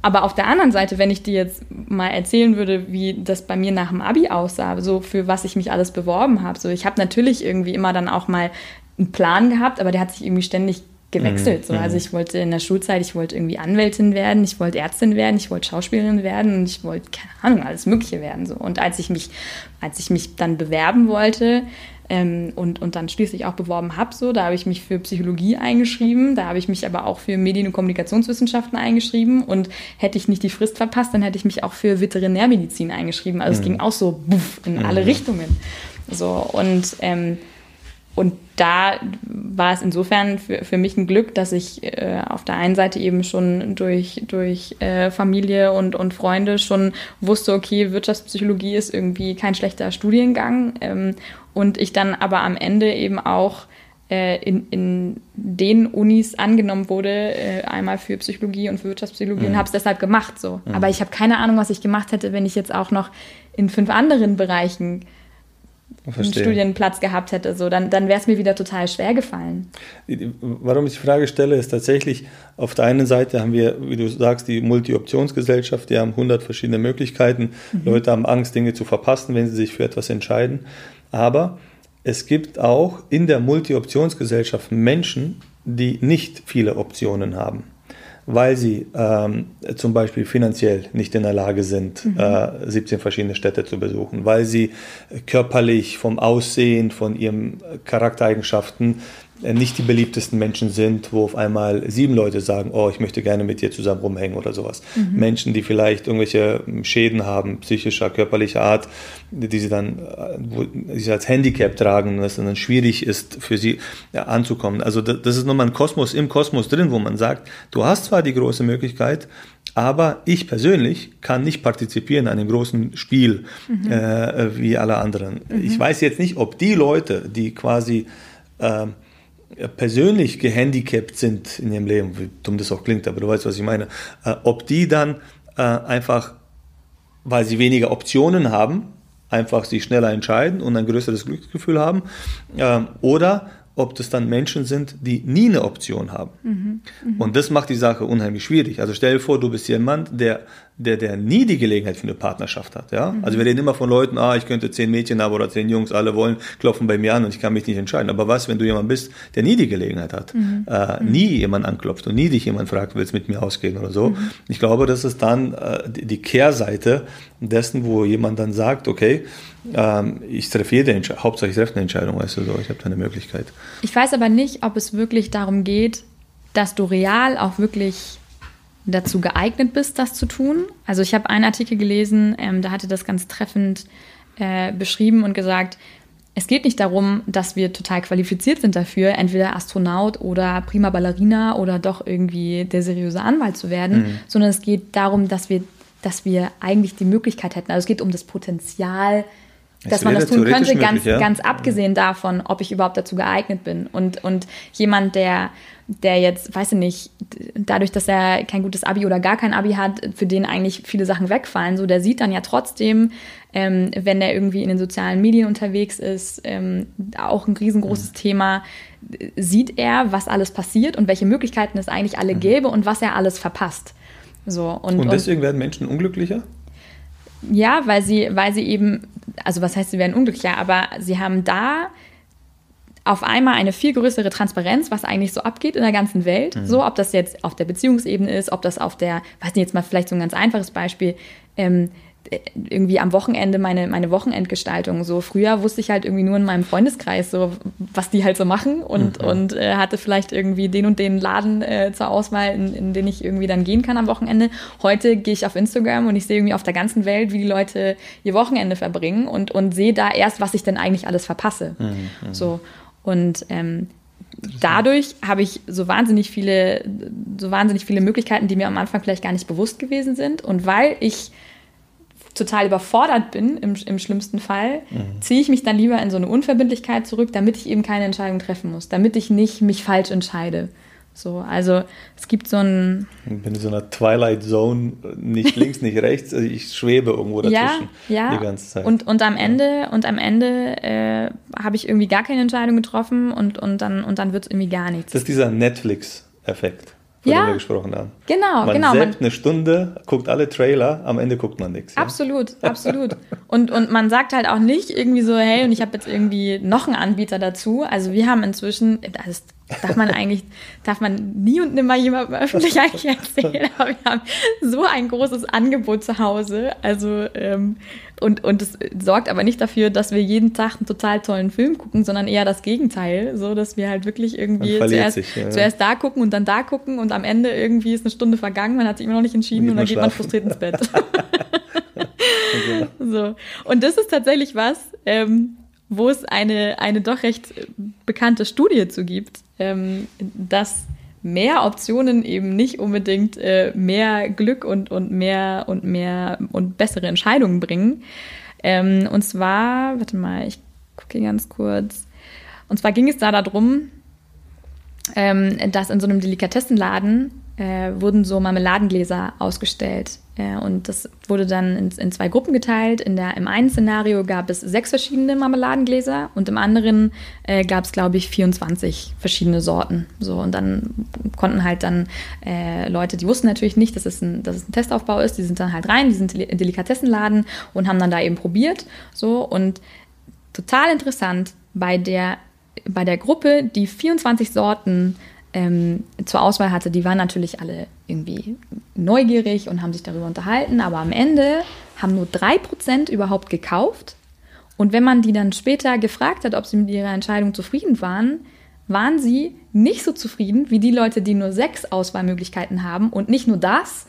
Aber auf der anderen Seite, wenn ich dir jetzt mal erzählen würde, wie das bei mir nach dem Abi aussah, so für was ich mich alles beworben habe, so ich habe natürlich irgendwie immer dann auch mal einen Plan gehabt, aber der hat sich irgendwie ständig gewechselt. So. Mhm. Also ich wollte in der Schulzeit, ich wollte irgendwie Anwältin werden, ich wollte Ärztin werden, ich wollte Schauspielerin werden und ich wollte, keine Ahnung, alles Mögliche werden. So. Und als ich mich, als ich mich dann bewerben wollte, ähm, und, und dann schließlich auch beworben habe, so, da habe ich mich für Psychologie eingeschrieben, da habe ich mich aber auch für Medien- und Kommunikationswissenschaften eingeschrieben und hätte ich nicht die Frist verpasst, dann hätte ich mich auch für Veterinärmedizin eingeschrieben. Also mhm. es ging auch so buff, in mhm. alle Richtungen. So, und ähm, und da war es insofern für, für mich ein Glück, dass ich äh, auf der einen Seite eben schon durch, durch äh, Familie und, und Freunde schon wusste, okay, Wirtschaftspsychologie ist irgendwie kein schlechter Studiengang. Ähm, und ich dann aber am Ende eben auch äh, in, in den Unis angenommen wurde, äh, einmal für Psychologie und für Wirtschaftspsychologie mhm. und habe es deshalb gemacht. So. Mhm. Aber ich habe keine Ahnung, was ich gemacht hätte, wenn ich jetzt auch noch in fünf anderen Bereichen einen Studienplatz gehabt hätte, so, dann, dann wäre es mir wieder total schwer gefallen. Warum ich die Frage stelle, ist tatsächlich, auf der einen Seite haben wir, wie du sagst, die Multi-Optionsgesellschaft, die haben 100 verschiedene Möglichkeiten. Mhm. Leute haben Angst, Dinge zu verpassen, wenn sie sich für etwas entscheiden. Aber es gibt auch in der Multi-Optionsgesellschaft Menschen, die nicht viele Optionen haben weil sie ähm, zum Beispiel finanziell nicht in der Lage sind, mhm. äh, 17 verschiedene Städte zu besuchen, weil sie körperlich vom Aussehen, von ihren Charaktereigenschaften nicht die beliebtesten Menschen sind, wo auf einmal sieben Leute sagen, oh, ich möchte gerne mit dir zusammen rumhängen oder sowas. Mhm. Menschen, die vielleicht irgendwelche Schäden haben, psychischer, körperlicher Art, die sie dann äh, wo, die sie als Handicap tragen und es dann schwierig ist, für sie ja, anzukommen. Also das, das ist nochmal ein Kosmos im Kosmos drin, wo man sagt, du hast zwar die große Möglichkeit, aber ich persönlich kann nicht partizipieren an dem großen Spiel mhm. äh, wie alle anderen. Mhm. Ich weiß jetzt nicht, ob die Leute, die quasi äh, persönlich gehandicapt sind in ihrem Leben, wie dumm das auch klingt, aber du weißt, was ich meine, äh, ob die dann äh, einfach, weil sie weniger Optionen haben, einfach sich schneller entscheiden und ein größeres Glücksgefühl haben, äh, oder ob das dann Menschen sind, die nie eine Option haben. Mhm, mh. Und das macht die Sache unheimlich schwierig. Also stell dir vor, du bist jemand, der, der, der nie die Gelegenheit für eine Partnerschaft hat. Ja? Mhm. Also wir reden immer von Leuten, ah, ich könnte zehn Mädchen haben oder zehn Jungs, alle wollen, klopfen bei mir an und ich kann mich nicht entscheiden. Aber was, wenn du jemand bist, der nie die Gelegenheit hat, mhm. äh, mhm. nie jemand anklopft und nie dich jemand fragt, willst mit mir ausgehen oder so. Mhm. Ich glaube, das ist dann äh, die, die Kehrseite dessen, wo jemand dann sagt, okay, ähm, ich treffe jede Entscheidung, Hauptsache ich treffe eine Entscheidung, weißt du, so, ich habe da eine Möglichkeit. Ich weiß aber nicht, ob es wirklich darum geht, dass du real auch wirklich dazu geeignet bist, das zu tun. Also ich habe einen Artikel gelesen, ähm, da hatte das ganz treffend äh, beschrieben und gesagt, es geht nicht darum, dass wir total qualifiziert sind dafür, entweder Astronaut oder prima Ballerina oder doch irgendwie der seriöse Anwalt zu werden, mhm. sondern es geht darum, dass wir, dass wir eigentlich die Möglichkeit hätten. Also es geht um das Potenzial, dass man das tun könnte, möglich, ganz, ja. ganz abgesehen davon, ob ich überhaupt dazu geeignet bin. Und, und jemand, der, der jetzt, weiß ich nicht, dadurch, dass er kein gutes Abi oder gar kein Abi hat, für den eigentlich viele Sachen wegfallen, so der sieht dann ja trotzdem, ähm, wenn er irgendwie in den sozialen Medien unterwegs ist, ähm, auch ein riesengroßes mhm. Thema, sieht er, was alles passiert und welche Möglichkeiten es eigentlich alle mhm. gäbe und was er alles verpasst. So, und, und deswegen und, werden Menschen unglücklicher? Ja, weil sie, weil sie eben, also was heißt, sie werden unglücklicher, aber sie haben da auf einmal eine viel größere Transparenz, was eigentlich so abgeht in der ganzen Welt. Mhm. So, ob das jetzt auf der Beziehungsebene ist, ob das auf der, weiß nicht, jetzt mal vielleicht so ein ganz einfaches Beispiel, ähm, irgendwie am Wochenende meine, meine Wochenendgestaltung. So früher wusste ich halt irgendwie nur in meinem Freundeskreis so, was die halt so machen und, mhm. und äh, hatte vielleicht irgendwie den und den Laden äh, zur Auswahl, in, in den ich irgendwie dann gehen kann am Wochenende. Heute gehe ich auf Instagram und ich sehe irgendwie auf der ganzen Welt, wie die Leute ihr Wochenende verbringen und, und sehe da erst, was ich denn eigentlich alles verpasse. Mhm. mhm. So. Und ähm, dadurch habe ich so wahnsinnig viele, so wahnsinnig viele Möglichkeiten, die mir am Anfang vielleicht gar nicht bewusst gewesen sind. Und weil ich total überfordert bin, im, im schlimmsten Fall, mhm. ziehe ich mich dann lieber in so eine Unverbindlichkeit zurück, damit ich eben keine Entscheidung treffen muss, damit ich nicht mich falsch entscheide. So, also es gibt so ein. Ich bin in so einer Twilight Zone, nicht links, nicht rechts, also ich schwebe irgendwo dazwischen ja, ja. die ganze Zeit. Und, und am Ende, und am Ende äh, habe ich irgendwie gar keine Entscheidung getroffen und, und dann, und dann wird es irgendwie gar nichts. Das ist dieser Netflix-Effekt von ja, dem wir gesprochen haben. Genau, man genau. Man eine Stunde, guckt alle Trailer, am Ende guckt man nichts. Ja? Absolut, absolut. Und, und man sagt halt auch nicht irgendwie so, hey, und ich habe jetzt irgendwie noch einen Anbieter dazu. Also wir haben inzwischen, das ist darf man eigentlich, darf man nie und nimmer jemandem öffentlich eigentlich erzählen, aber wir haben so ein großes Angebot zu Hause. Also, ähm, und, und es sorgt aber nicht dafür, dass wir jeden Tag einen total tollen Film gucken, sondern eher das Gegenteil, so dass wir halt wirklich irgendwie zuerst, sich, ja. zuerst da gucken und dann da gucken und am Ende irgendwie ist eine Stunde vergangen, man hat sich immer noch nicht entschieden und, und dann geht man frustriert ins Bett. so. Und das ist tatsächlich was, ähm, wo es eine, eine doch recht bekannte Studie zu gibt, ähm, dass mehr Optionen eben nicht unbedingt äh, mehr Glück und, und mehr und mehr und bessere Entscheidungen bringen. Ähm, und zwar, warte mal, ich gucke ganz kurz. Und zwar ging es da darum, ähm, dass in so einem Delikatessenladen äh, wurden so Marmeladengläser ausgestellt. Äh, und das wurde dann in, in, zwei Gruppen geteilt. In der, Im einen Szenario gab es sechs verschiedene Marmeladengläser und im anderen äh, gab es, glaube ich, 24 verschiedene Sorten. So, und dann konnten halt dann äh, Leute, die wussten natürlich nicht, dass es, ein, dass es ein Testaufbau ist, die sind dann halt rein, die sind in Delikatessenladen und haben dann da eben probiert. So, und total interessant, bei der, bei der Gruppe, die 24 Sorten ähm, zur Auswahl hatte, die waren natürlich alle irgendwie neugierig und haben sich darüber unterhalten, aber am Ende haben nur 3% überhaupt gekauft. Und wenn man die dann später gefragt hat, ob sie mit ihrer Entscheidung zufrieden waren, waren sie nicht so zufrieden wie die Leute, die nur sechs Auswahlmöglichkeiten haben. Und nicht nur das,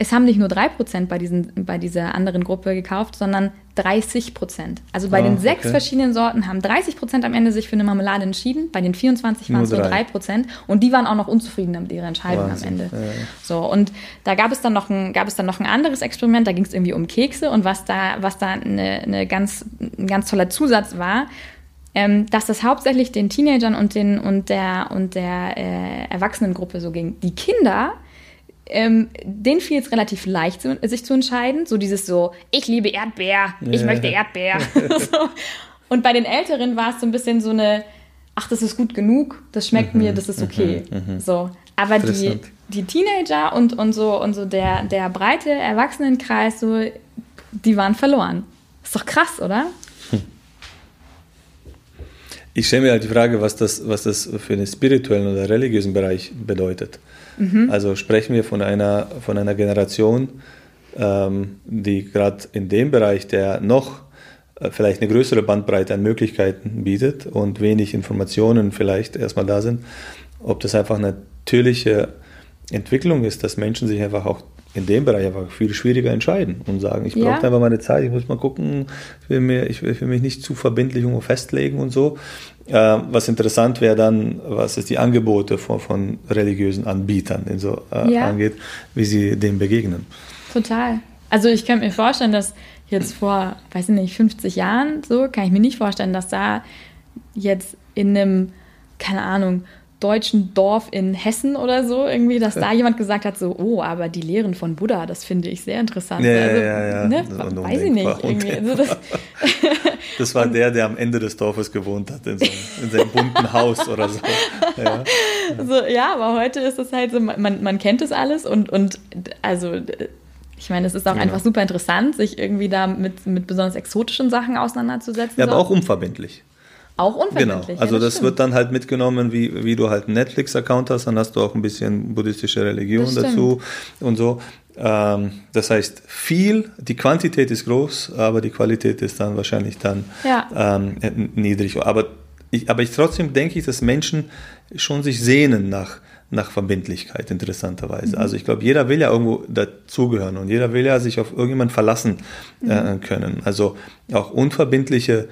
es haben nicht nur 3% bei, diesen, bei dieser anderen Gruppe gekauft, sondern 30% Also bei oh, den sechs okay. verschiedenen Sorten haben 30% am Ende sich für eine Marmelade entschieden. Bei den 24 waren es nur 3% Und die waren auch noch unzufrieden mit ihrer Entscheidung Wahnsinn. am Ende. Ja. So, und da gab es dann noch ein, gab es dann noch ein anderes Experiment, da ging es irgendwie um Kekse und was da, was da eine, eine ganz, ein ganz toller Zusatz war, ähm, dass das hauptsächlich den Teenagern und, den, und der, und der äh, Erwachsenengruppe so ging. Die Kinder ähm, denen fiel es relativ leicht, sich zu entscheiden. So dieses so, ich liebe Erdbeer, ich möchte Erdbeer. so. Und bei den Älteren war es so ein bisschen so eine, ach, das ist gut genug, das schmeckt mhm, mir, das ist okay. Mhm, mhm. so. Aber die, die Teenager und, und so, und so der, der breite Erwachsenenkreis, so, die waren verloren. Ist doch krass, oder? Ich stelle mir halt die Frage, was das, was das für den spirituellen oder religiösen Bereich bedeutet. Mhm. Also sprechen wir von einer, von einer Generation, ähm, die gerade in dem Bereich, der noch äh, vielleicht eine größere Bandbreite an Möglichkeiten bietet und wenig Informationen vielleicht erstmal da sind, ob das einfach eine natürliche Entwicklung ist, dass Menschen sich einfach auch in dem Bereich einfach viel schwieriger entscheiden und sagen, ich brauche ja. einfach meine Zeit, ich muss mal gucken, ich will, mir, ich will mich nicht zu verbindlich irgendwo festlegen und so. Äh, was interessant wäre dann, was es die Angebote von, von religiösen Anbietern so, äh, ja. angeht, wie sie dem begegnen. Total. Also ich könnte mir vorstellen, dass jetzt vor, weiß ich nicht, 50 Jahren so, kann ich mir nicht vorstellen, dass da jetzt in einem, keine Ahnung, deutschen Dorf in Hessen oder so, irgendwie, dass da jemand gesagt hat, so, oh, aber die Lehren von Buddha, das finde ich sehr interessant. Ja, also, ja, ja. Ne? Weiß ich nicht. Also das, das, war der, der am Ende des Dorfes gewohnt hat, in, so, in seinem bunten Haus oder so. Ja. So, ja, aber heute ist es halt so, man, man kennt es alles und, und also ich meine, es ist auch ja. einfach super interessant, sich irgendwie da mit, mit besonders exotischen Sachen auseinanderzusetzen. Ja, aber so. auch unverbindlich. Auch unverbindlich. Genau, also ja, das, das wird dann halt mitgenommen, wie, wie du halt einen Netflix-Account hast, dann hast du auch ein bisschen buddhistische Religion dazu und so. Ähm, das heißt, viel, die Quantität ist groß, aber die Qualität ist dann wahrscheinlich dann ja. ähm, niedrig. Aber ich, aber ich trotzdem denke ich, dass Menschen schon sich sehnen nach, nach Verbindlichkeit, interessanterweise. Mhm. Also ich glaube, jeder will ja irgendwo dazugehören und jeder will ja sich auf irgendjemand verlassen äh, mhm. können. Also auch unverbindliche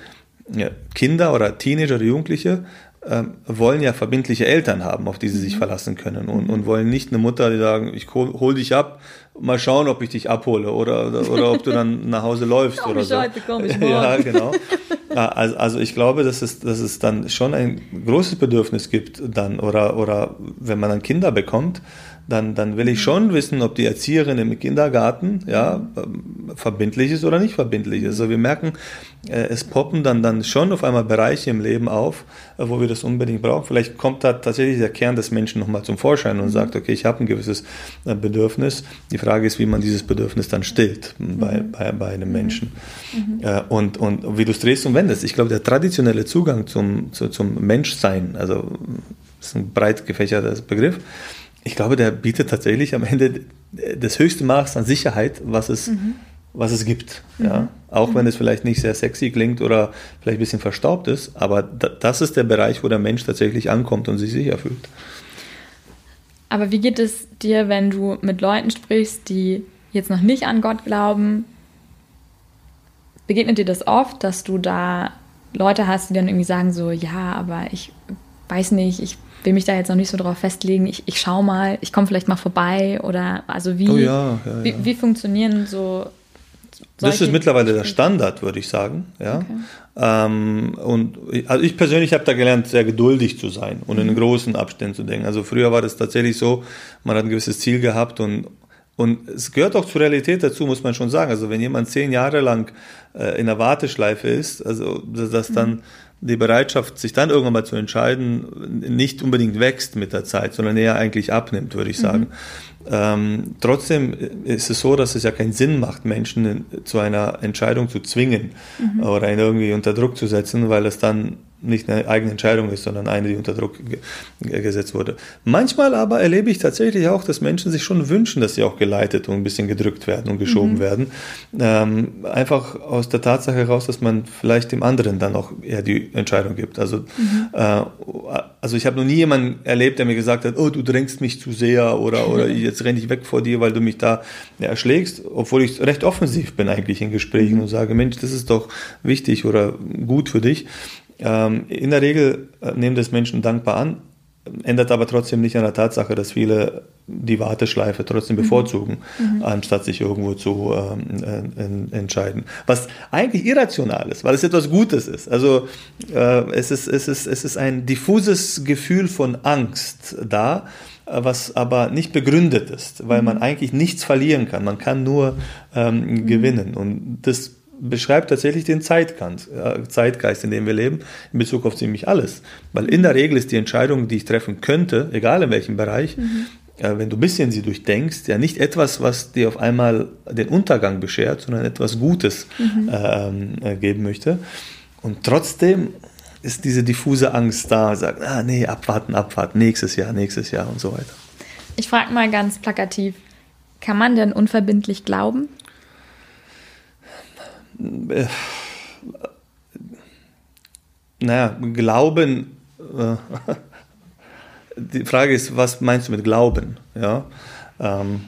Kinder oder Teenager oder Jugendliche ähm, wollen ja verbindliche Eltern haben, auf die sie sich mhm. verlassen können und, und wollen nicht eine Mutter, die sagen, ich hol, hol, dich ab, mal schauen, ob ich dich abhole oder, oder, oder ob du dann nach Hause läufst oder so. Heute, komm ich morgen. Ja, genau. Also, also ich glaube, dass es, dass es dann schon ein großes Bedürfnis gibt dann oder, oder wenn man dann Kinder bekommt, dann, dann will ich schon wissen, ob die Erzieherin im Kindergarten ja, verbindlich ist oder nicht verbindlich ist. Also wir merken, äh, es poppen dann, dann schon auf einmal Bereiche im Leben auf, äh, wo wir das unbedingt brauchen. Vielleicht kommt da tatsächlich der Kern des Menschen nochmal zum Vorschein und mhm. sagt, okay, ich habe ein gewisses äh, Bedürfnis. Die Frage ist, wie man dieses Bedürfnis dann stillt bei, mhm. bei, bei einem Menschen. Mhm. Und, und wie du es drehst und wendest. Ich glaube, der traditionelle Zugang zum, zu, zum Menschsein, also das ist ein breit gefächerter Begriff, ich glaube, der bietet tatsächlich am Ende das höchste Maß an Sicherheit, was es, mhm. was es gibt. Mhm. Ja? Auch mhm. wenn es vielleicht nicht sehr sexy klingt oder vielleicht ein bisschen verstaubt ist, aber das ist der Bereich, wo der Mensch tatsächlich ankommt und sich sicher fühlt. Aber wie geht es dir, wenn du mit Leuten sprichst, die jetzt noch nicht an Gott glauben? Begegnet dir das oft, dass du da Leute hast, die dann irgendwie sagen so, ja, aber ich weiß nicht, ich will mich da jetzt noch nicht so drauf festlegen. Ich, ich schaue mal, ich komme vielleicht mal vorbei oder also wie, oh ja, ja, wie, wie, funktionieren so Das ist mittlerweile der Standard, würde ich sagen. Ja. Okay. Ähm, und also ich persönlich habe da gelernt, sehr geduldig zu sein und in mhm. großen Abständen zu denken. Also früher war das tatsächlich so, man hat ein gewisses Ziel gehabt und und es gehört auch zur Realität dazu, muss man schon sagen. Also wenn jemand zehn Jahre lang äh, in der Warteschleife ist, also dass dann mhm die Bereitschaft, sich dann irgendwann mal zu entscheiden, nicht unbedingt wächst mit der Zeit, sondern eher eigentlich abnimmt, würde ich sagen. Mhm. Ähm, trotzdem ist es so, dass es ja keinen Sinn macht, Menschen zu einer Entscheidung zu zwingen mhm. oder ihn irgendwie unter Druck zu setzen, weil es dann nicht eine eigene Entscheidung ist, sondern eine, die unter Druck gesetzt wurde. Manchmal aber erlebe ich tatsächlich auch, dass Menschen sich schon wünschen, dass sie auch geleitet und ein bisschen gedrückt werden und geschoben mhm. werden. Ähm, einfach aus der Tatsache heraus, dass man vielleicht dem anderen dann auch eher die Entscheidung gibt. Also, mhm. äh, also ich habe noch nie jemanden erlebt, der mir gesagt hat, oh, du drängst mich zu sehr oder, oder jetzt renne ich weg vor dir, weil du mich da ja, erschlägst, obwohl ich recht offensiv bin eigentlich in Gesprächen mhm. und sage, Mensch, das ist doch wichtig oder gut für dich. Ähm, in der Regel äh, nehmen das Menschen dankbar an, ändert aber trotzdem nicht an der Tatsache, dass viele die Warteschleife trotzdem mhm. bevorzugen, mhm. anstatt sich irgendwo zu ähm, äh, entscheiden. Was eigentlich irrational ist, weil es etwas Gutes ist. Also äh, es, ist, es, ist, es ist ein diffuses Gefühl von Angst da, äh, was aber nicht begründet ist, weil mhm. man eigentlich nichts verlieren kann. Man kann nur ähm, mhm. gewinnen. Und das beschreibt tatsächlich den Zeitgeist, äh, Zeitgeist, in dem wir leben, in Bezug auf ziemlich alles. Weil in der Regel ist die Entscheidung, die ich treffen könnte, egal in welchem Bereich, mhm. äh, wenn du ein bisschen sie durchdenkst, ja nicht etwas, was dir auf einmal den Untergang beschert, sondern etwas Gutes mhm. Ähm, äh, geben möchte. Und trotzdem ist diese diffuse Angst da, sagt, ah nee, abwarten, abwarten, nächstes Jahr, nächstes Jahr und so weiter. Ich frage mal ganz plakativ, kann man denn unverbindlich glauben? Äh, naja, Glauben, äh, die Frage ist, was meinst du mit Glauben? Ja, ähm,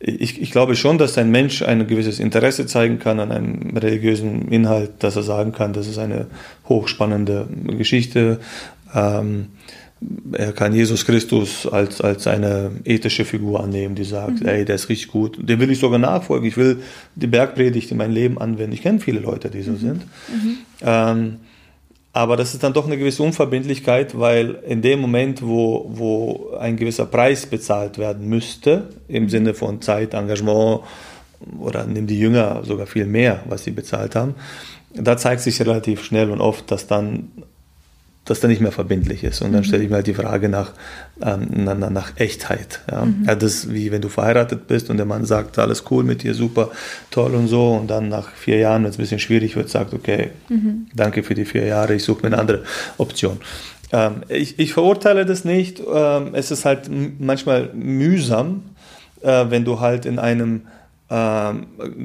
ich, ich, glaube schon, dass ein Mensch ein gewisses Interesse zeigen kann an einem religiösen Inhalt, dass er sagen kann, das ist eine hochspannende Geschichte. Ähm, er kann Jesus Christus als, als eine ethische Figur annehmen, die sagt, mhm. ey, der ist richtig gut. Dem will ich sogar nachfolgen. Ich will die Bergpredigt in mein Leben anwenden. Ich kenne viele Leute, die so mhm. sind. Mhm. Ähm, aber das ist dann doch eine gewisse Unverbindlichkeit, weil in dem Moment, wo, wo ein gewisser Preis bezahlt werden müsste, im mhm. Sinne von Zeit, Engagement, oder nehmen die Jünger sogar viel mehr, was sie bezahlt haben, da zeigt sich relativ schnell und oft, dass dann das dann nicht mehr verbindlich ist. Und dann mhm. stelle ich mir halt die Frage nach, ähm, nach, nach Echtheit. Ja? Mhm. ja, das wie wenn du verheiratet bist und der Mann sagt, alles cool mit dir, super, toll und so. Und dann nach vier Jahren, wenn es ein bisschen schwierig wird, sagt, okay, mhm. danke für die vier Jahre, ich suche mir eine andere Option. Ähm, ich, ich, verurteile das nicht. Ähm, es ist halt manchmal mühsam, äh, wenn du halt in einem äh,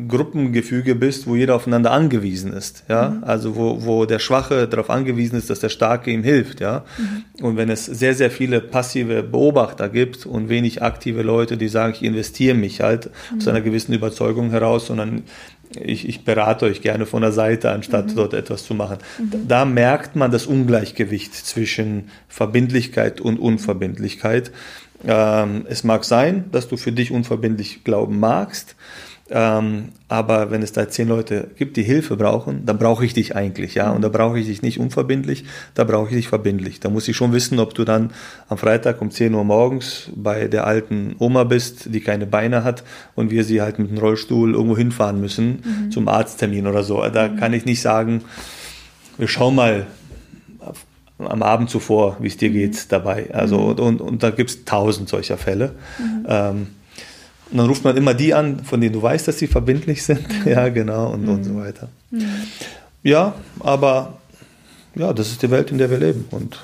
Gruppengefüge bist, wo jeder aufeinander angewiesen ist, ja, mhm. also wo, wo der Schwache darauf angewiesen ist, dass der Starke ihm hilft, ja, mhm. und wenn es sehr, sehr viele passive Beobachter gibt und wenig aktive Leute, die sagen, ich investiere mich halt mhm. aus einer gewissen Überzeugung heraus, sondern ich, ich berate euch gerne von der Seite, anstatt mhm. dort etwas zu machen. Mhm. Da merkt man das Ungleichgewicht zwischen Verbindlichkeit und Unverbindlichkeit. Ähm, es mag sein, dass du für dich unverbindlich glauben magst, ähm, aber wenn es da zehn Leute gibt, die Hilfe brauchen, dann brauche ich dich eigentlich, ja. Und da brauche ich dich nicht unverbindlich, da brauche ich dich verbindlich. Da muss ich schon wissen, ob du dann am Freitag um 10 Uhr morgens bei der alten Oma bist, die keine Beine hat und wir sie halt mit dem Rollstuhl irgendwo hinfahren müssen mhm. zum Arzttermin oder so. Da mhm. kann ich nicht sagen, wir schauen mal, am Abend zuvor, wie es dir mhm. geht dabei. Also mhm. und, und da gibt es tausend solcher Fälle. Mhm. Ähm, und dann ruft man immer die an, von denen du weißt, dass sie verbindlich sind. Mhm. ja, genau, und, und so mhm. weiter. Mhm. Ja, aber ja, das ist die Welt, in der wir leben und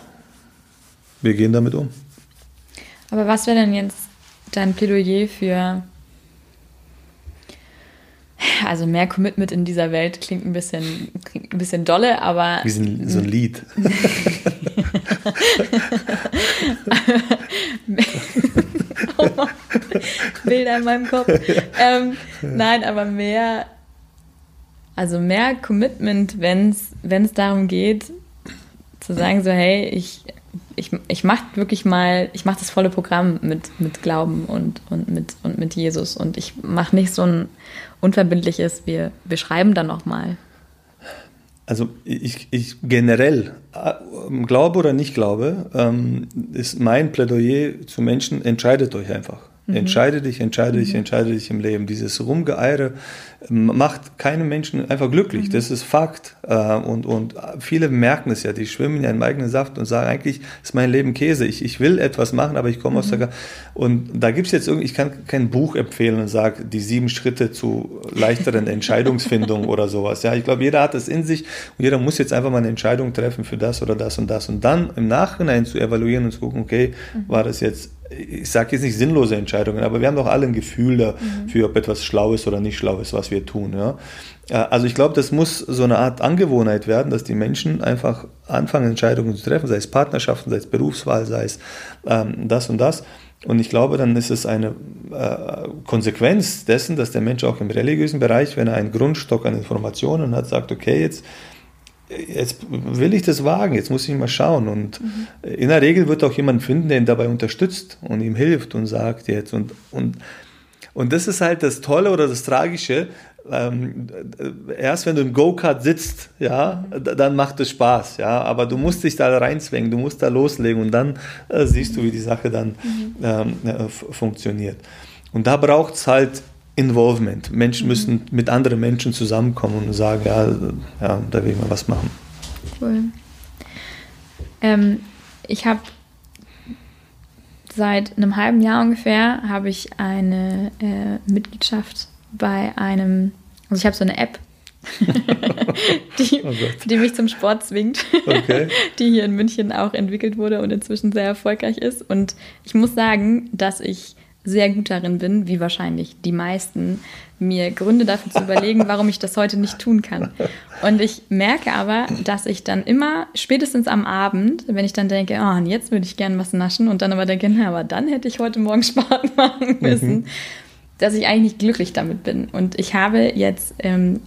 wir gehen damit um. Aber was wäre denn jetzt dein Plädoyer für also mehr Commitment in dieser Welt klingt ein bisschen, klingt ein bisschen dolle, aber. Wie so ein, Lied. oh Mann, Bilder in meinem Kopf. Ähm, nein, aber mehr, also mehr Commitment, wenn es darum geht, zu sagen, so, hey, ich ich, ich mache wirklich mal, ich mache das volle Programm mit, mit Glauben und, und, mit, und mit Jesus. Und ich mache nicht so ein unverbindliches, wir, wir schreiben dann nochmal. Also ich, ich generell, äh, glaube oder nicht glaube, ähm, ist mein Plädoyer zu Menschen, entscheidet euch einfach. Mhm. Entscheide dich, entscheide mhm. dich, entscheide dich im Leben. Dieses Rumgeeire macht keinen Menschen einfach glücklich. Mhm. Das ist Fakt. Äh, und, und viele merken es ja, die schwimmen ja im eigenen Saft und sagen, eigentlich ist mein Leben Käse. Ich, ich will etwas machen, aber ich komme mhm. aus der... Und da gibt es jetzt irgendwie, ich kann kein Buch empfehlen und sage, die sieben Schritte zu leichteren Entscheidungsfindung oder sowas. Ja, ich glaube, jeder hat es in sich und jeder muss jetzt einfach mal eine Entscheidung treffen für das oder das und das. Und dann im Nachhinein zu evaluieren und zu gucken, okay, mhm. war das jetzt ich sage jetzt nicht sinnlose Entscheidungen, aber wir haben doch alle ein Gefühl dafür, mhm. ob etwas schlau ist oder nicht schlau ist, was wir tun. Ja? Äh, also ich glaube, das muss so eine Art Angewohnheit werden, dass die Menschen einfach anfangen, Entscheidungen zu treffen, sei es Partnerschaften, sei es Berufswahl, sei es ähm, das und das. Und ich glaube, dann ist es eine äh, Konsequenz dessen, dass der Mensch auch im religiösen Bereich, wenn er einen Grundstock an Informationen hat, sagt, okay, jetzt jetzt will ich das wagen, jetzt muss ich mal schauen. Und mhm. in der Regel wird auch jemand finden, der ihn dabei unterstützt und ihm hilft und sagt jetzt. Und, und, und das ist halt das Tolle oder das Tragische. Ähm, erst wenn du im Go-Kart sitzt, ja, dann macht es Spaß, ja, aber du musst dich da reinzwängen, du musst da loslegen und dann äh, siehst du, wie die Sache dann mhm. ähm, äh, funktioniert. Und da braucht es halt Involvement. Menschen mhm. müssen mit anderen Menschen zusammenkommen und sagen, ja, ja da will ich mal was machen. Cool. Ähm, ich habe seit einem halben Jahr ungefähr habe ich eine äh, Mitgliedschaft bei einem, also ich habe so eine App, die, oh die, mich zum Sport zwingt, okay. die hier in München auch entwickelt wurde und inzwischen sehr erfolgreich ist. Und ich muss sagen, dass ich sehr gut darin bin, wie wahrscheinlich die meisten, mir Gründe dafür zu überlegen, warum ich das heute nicht tun kann. Und ich merke aber, dass ich dann immer, spätestens am Abend, wenn ich dann denke, oh, jetzt würde ich gerne was naschen und dann aber denke, na, aber dann hätte ich heute Morgen Sport machen müssen, mhm. dass ich eigentlich nicht glücklich damit bin. Und ich habe jetzt ähm,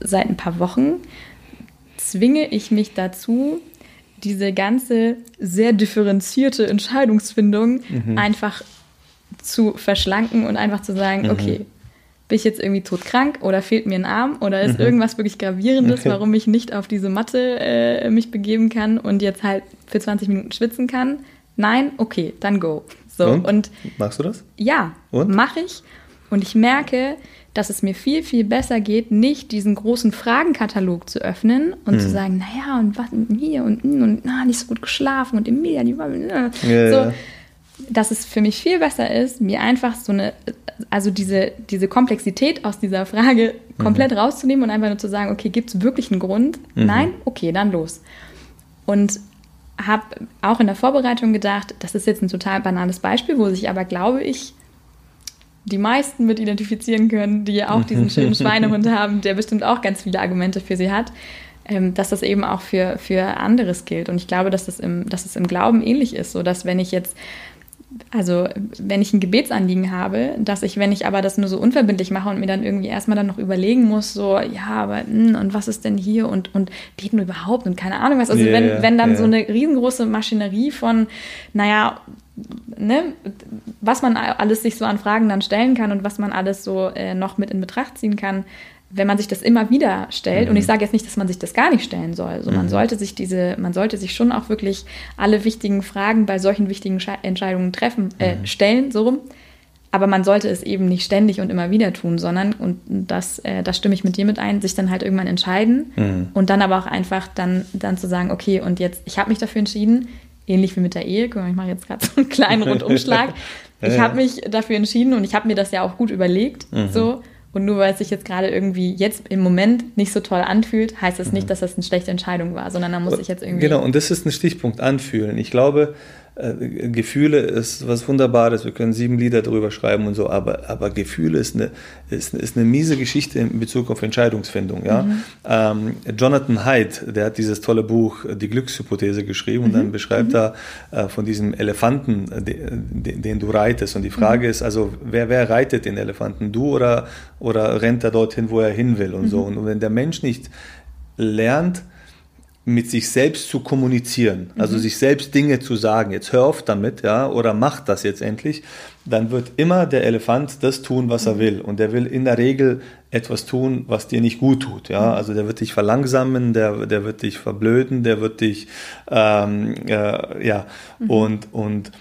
seit ein paar Wochen, zwinge ich mich dazu, diese ganze sehr differenzierte Entscheidungsfindung mhm. einfach zu verschlanken und einfach zu sagen, mhm. okay, bin ich jetzt irgendwie todkrank oder fehlt mir ein Arm oder ist mhm. irgendwas wirklich Gravierendes, okay. warum ich nicht auf diese Matte äh, mich begeben kann und jetzt halt für 20 Minuten schwitzen kann? Nein, okay, dann go. So, und? und Machst du das? Ja, mache ich. Und ich merke, dass es mir viel, viel besser geht, nicht diesen großen Fragenkatalog zu öffnen und hm. zu sagen, naja, und was und hier und, und, und na, nicht so gut geschlafen und Emilia, die war. Äh. Ja, so, ja dass es für mich viel besser ist, mir einfach so eine, also diese, diese Komplexität aus dieser Frage komplett mhm. rauszunehmen und einfach nur zu sagen, okay, gibt es wirklich einen Grund? Mhm. Nein? Okay, dann los. Und habe auch in der Vorbereitung gedacht, das ist jetzt ein total banales Beispiel, wo sich aber, glaube ich, die meisten mit identifizieren können, die ja auch diesen schönen Schweinehund haben, der bestimmt auch ganz viele Argumente für sie hat, ähm, dass das eben auch für, für anderes gilt. Und ich glaube, dass das, im, dass es im Glauben ähnlich ist, so dass wenn ich jetzt also wenn ich ein Gebetsanliegen habe, dass ich, wenn ich aber das nur so unverbindlich mache und mir dann irgendwie erstmal dann noch überlegen muss, so, ja, aber mh, und was ist denn hier und, und beten überhaupt und keine Ahnung was. Also yeah, wenn, wenn dann yeah. so eine riesengroße Maschinerie von, naja, ne, was man alles sich so an Fragen dann stellen kann und was man alles so äh, noch mit in Betracht ziehen kann, wenn man sich das immer wieder stellt, mhm. und ich mhm. sage jetzt nicht, dass man sich das gar nicht stellen soll, also mhm. man sollte sich diese, man sollte sich schon auch wirklich alle wichtigen Fragen bei solchen wichtigen Entscheidungen treffen, äh, mhm. stellen, so rum. Aber man sollte es eben nicht ständig und immer wieder tun, sondern, und das, äh, das stimme ich mit dir mit ein, sich dann halt irgendwann entscheiden mhm. und dann aber auch einfach dann, dann zu sagen, okay, und jetzt, ich habe mich dafür entschieden, ähnlich wie mit der Ehe, guck mal, ich mache jetzt gerade so einen kleinen Rundumschlag. ich habe mich dafür entschieden und ich habe mir das ja auch gut überlegt, mhm. so und nur weil es sich jetzt gerade irgendwie jetzt im Moment nicht so toll anfühlt, heißt das nicht, mhm. dass das eine schlechte Entscheidung war, sondern da muss ich jetzt irgendwie. Genau, und das ist ein Stichpunkt anfühlen. Ich glaube, äh, Gefühle ist was Wunderbares. Wir können sieben Lieder darüber schreiben und so, aber, aber Gefühle ist eine, ist, ist eine miese Geschichte in Bezug auf Entscheidungsfindung. Ja? Mhm. Ähm, Jonathan Haidt, der hat dieses tolle Buch Die Glückshypothese geschrieben mhm. und dann beschreibt mhm. er äh, von diesem Elefanten, den, den, du reitest. Und die Frage mhm. ist also, wer, wer reitet den Elefanten? Du oder, oder rennt er dorthin, wo er hin will und so. Mhm. Und wenn der Mensch nicht lernt, mit sich selbst zu kommunizieren, also mhm. sich selbst Dinge zu sagen, jetzt hör auf damit, ja, oder mach das jetzt endlich, dann wird immer der Elefant das tun, was er mhm. will. Und der will in der Regel etwas tun, was dir nicht gut tut. Ja, mhm. also der wird dich verlangsamen, der, der wird dich verblöden, der wird dich, ähm, äh, ja, mhm. und, und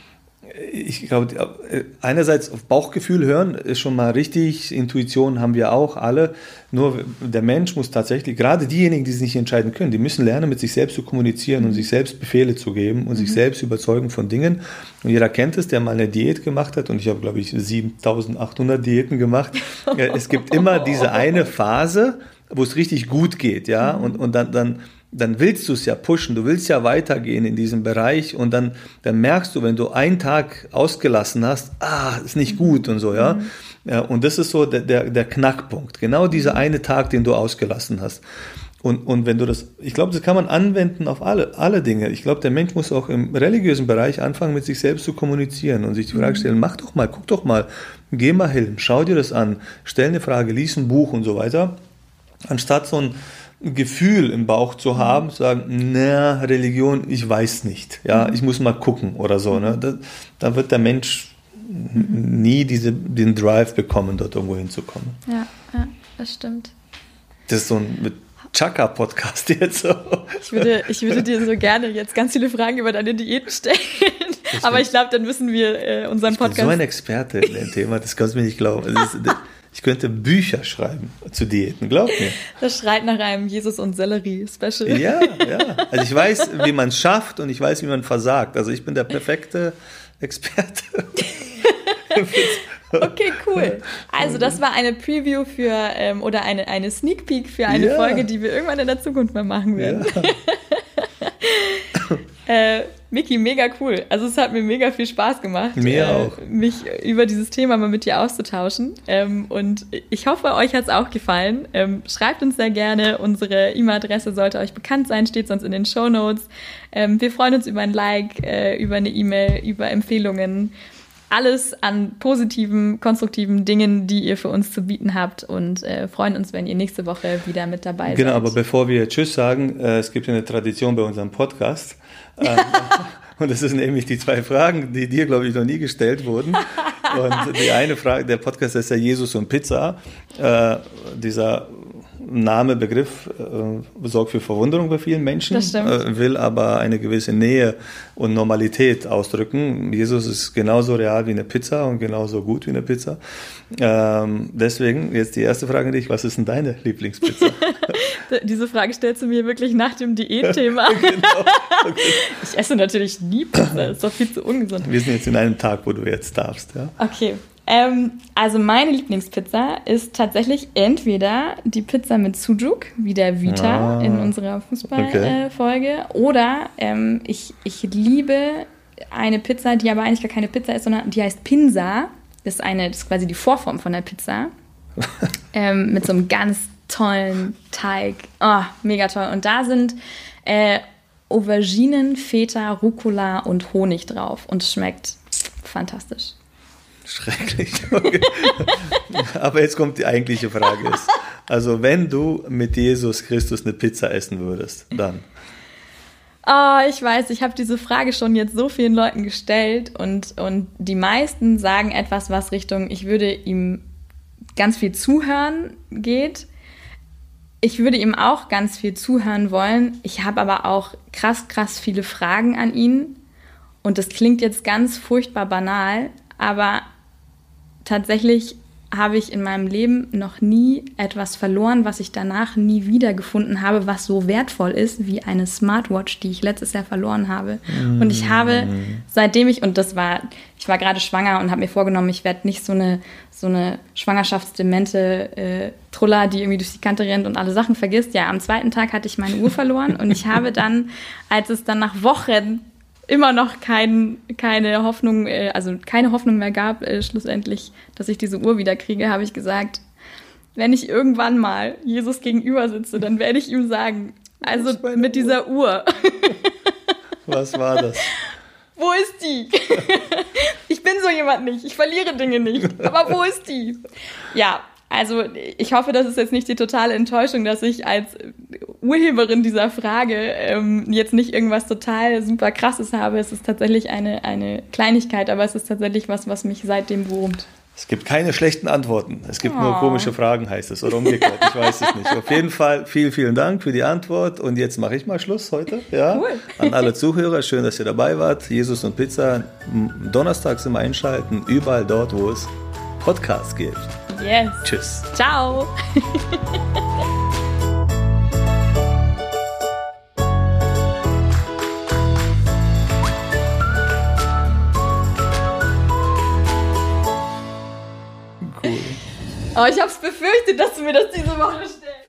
ich glaube, einerseits auf Bauchgefühl hören ist schon mal richtig, Intuition haben wir auch alle. Nur der Mensch muss tatsächlich, gerade diejenigen, die sich nicht entscheiden können, die müssen lernen, mit sich selbst zu kommunizieren und sich selbst Befehle zu geben und mhm. sich selbst überzeugen von Dingen. Und jeder kennt es, der mal eine Diät gemacht hat und ich habe, glaube ich, 7800 Diäten gemacht. es gibt immer diese eine Phase, wo es richtig gut geht, ja, und, und dann, dann dann willst du es ja pushen, du willst ja weitergehen in diesem Bereich und dann, dann merkst du, wenn du einen Tag ausgelassen hast, ah, ist nicht gut und so, ja. Mhm. ja und das ist so der, der, der Knackpunkt. Genau dieser eine Tag, den du ausgelassen hast. Und, und wenn du das, ich glaube, das kann man anwenden auf alle, alle Dinge. Ich glaube, der Mensch muss auch im religiösen Bereich anfangen, mit sich selbst zu kommunizieren und sich die Frage mhm. stellen, mach doch mal, guck doch mal, geh mal hin, schau dir das an, stell eine Frage, lies ein Buch und so weiter. Anstatt so ein, Gefühl im Bauch zu haben, zu sagen, na, Religion, ich weiß nicht, ja, mhm. ich muss mal gucken oder so, ne? Da, da wird der Mensch mhm. nie diese, den Drive bekommen, dort irgendwo hinzukommen. Ja, ja, das stimmt. Das ist so ein Chaka-Podcast jetzt so. Ich würde, ich würde dir so gerne jetzt ganz viele Fragen über deine Diäten stellen. Aber ich glaube, dann müssen wir äh, unseren Podcast. Ich bin so ein Experte in dem Thema, das kannst du mir nicht glauben. Ist, ich könnte Bücher schreiben zu Diäten, glaub mir. Das schreit nach einem Jesus- und Sellerie-Special. Ja, ja. Also ich weiß, wie man es schafft und ich weiß, wie man versagt. Also ich bin der perfekte Experte. okay, cool. Also das war eine Preview für ähm, oder eine, eine Sneak Peek für eine ja. Folge, die wir irgendwann in der Zukunft mal machen werden. Ja. äh, Miki, mega cool. Also es hat mir mega viel Spaß gemacht, mir äh, auch. mich über dieses Thema mal mit dir auszutauschen. Ähm, und ich hoffe, euch hat es auch gefallen. Ähm, schreibt uns sehr gerne. Unsere E-Mail-Adresse sollte euch bekannt sein, steht sonst in den Show Notes. Ähm, wir freuen uns über ein Like, äh, über eine E-Mail, über Empfehlungen. Alles an positiven, konstruktiven Dingen, die ihr für uns zu bieten habt und äh, freuen uns, wenn ihr nächste Woche wieder mit dabei genau, seid. Genau, aber bevor wir Tschüss sagen, äh, es gibt eine Tradition bei unserem Podcast. Ähm, und das sind nämlich die zwei Fragen, die dir, glaube ich, noch nie gestellt wurden. Und die eine Frage, der Podcast ist ja Jesus und Pizza. Äh, dieser Name, Begriff äh, sorgt für Verwunderung bei vielen Menschen, äh, will aber eine gewisse Nähe und Normalität ausdrücken. Jesus ist genauso real wie eine Pizza und genauso gut wie eine Pizza. Ähm, deswegen jetzt die erste Frage an dich, was ist denn deine Lieblingspizza? Diese Frage stellst du mir wirklich nach dem Diätthema. genau. okay. Ich esse natürlich nie Pizza, das ist doch viel zu ungesund. Wir sind jetzt in einem Tag, wo du jetzt darfst. Ja? Okay, ähm, also meine Lieblingspizza ist tatsächlich entweder die Pizza mit Sujuk, wie der Vita ah, in unserer Fußballfolge, okay. äh, oder ähm, ich, ich liebe eine Pizza, die aber eigentlich gar keine Pizza ist, sondern die heißt Pinsa. Das ist, eine, das ist quasi die Vorform von der Pizza. ähm, mit so einem ganz tollen Teig. Oh, mega toll. Und da sind äh, Auberginen, Feta, Rucola und Honig drauf. Und es schmeckt fantastisch. Schrecklich. Aber jetzt kommt die eigentliche Frage. Also wenn du mit Jesus Christus eine Pizza essen würdest, dann? Oh, ich weiß, ich habe diese Frage schon jetzt so vielen Leuten gestellt und, und die meisten sagen etwas, was Richtung, ich würde ihm ganz viel zuhören geht. Ich würde ihm auch ganz viel zuhören wollen. Ich habe aber auch krass, krass viele Fragen an ihn. Und das klingt jetzt ganz furchtbar banal, aber tatsächlich habe ich in meinem Leben noch nie etwas verloren, was ich danach nie wieder gefunden habe, was so wertvoll ist wie eine Smartwatch, die ich letztes Jahr verloren habe. Mm. Und ich habe seitdem ich und das war, ich war gerade schwanger und habe mir vorgenommen, ich werde nicht so eine so eine schwangerschaftsdemente äh, Truller, die irgendwie durch die Kante rennt und alle Sachen vergisst. Ja, am zweiten Tag hatte ich meine Uhr verloren und ich habe dann, als es dann nach Wochen immer noch kein, keine Hoffnung, äh, also keine Hoffnung mehr gab, äh, schlussendlich, dass ich diese Uhr wieder kriege, habe ich gesagt, wenn ich irgendwann mal Jesus gegenüber sitze, dann werde ich ihm sagen, also mit Uhr? dieser Uhr. Was war das? Wo ist die? ich bin so jemand nicht. Ich verliere Dinge nicht. Aber wo ist die? Ja, also ich hoffe, das ist jetzt nicht die totale Enttäuschung, dass ich als Urheberin dieser Frage ähm, jetzt nicht irgendwas total super krasses habe. Es ist tatsächlich eine, eine Kleinigkeit, aber es ist tatsächlich was, was mich seitdem wurmt. Es gibt keine schlechten Antworten. Es gibt oh. nur komische Fragen, heißt es. Oder umgekehrt. Ich weiß es nicht. Auf jeden Fall vielen, vielen Dank für die Antwort. Und jetzt mache ich mal Schluss heute. Ja? Cool. An alle Zuhörer, schön, dass ihr dabei wart. Jesus und Pizza donnerstags immer einschalten. Überall dort, wo es Podcasts gibt. Yes. Tschüss. Ciao. Oh, ich hab's befürchtet, dass du mir das diese Woche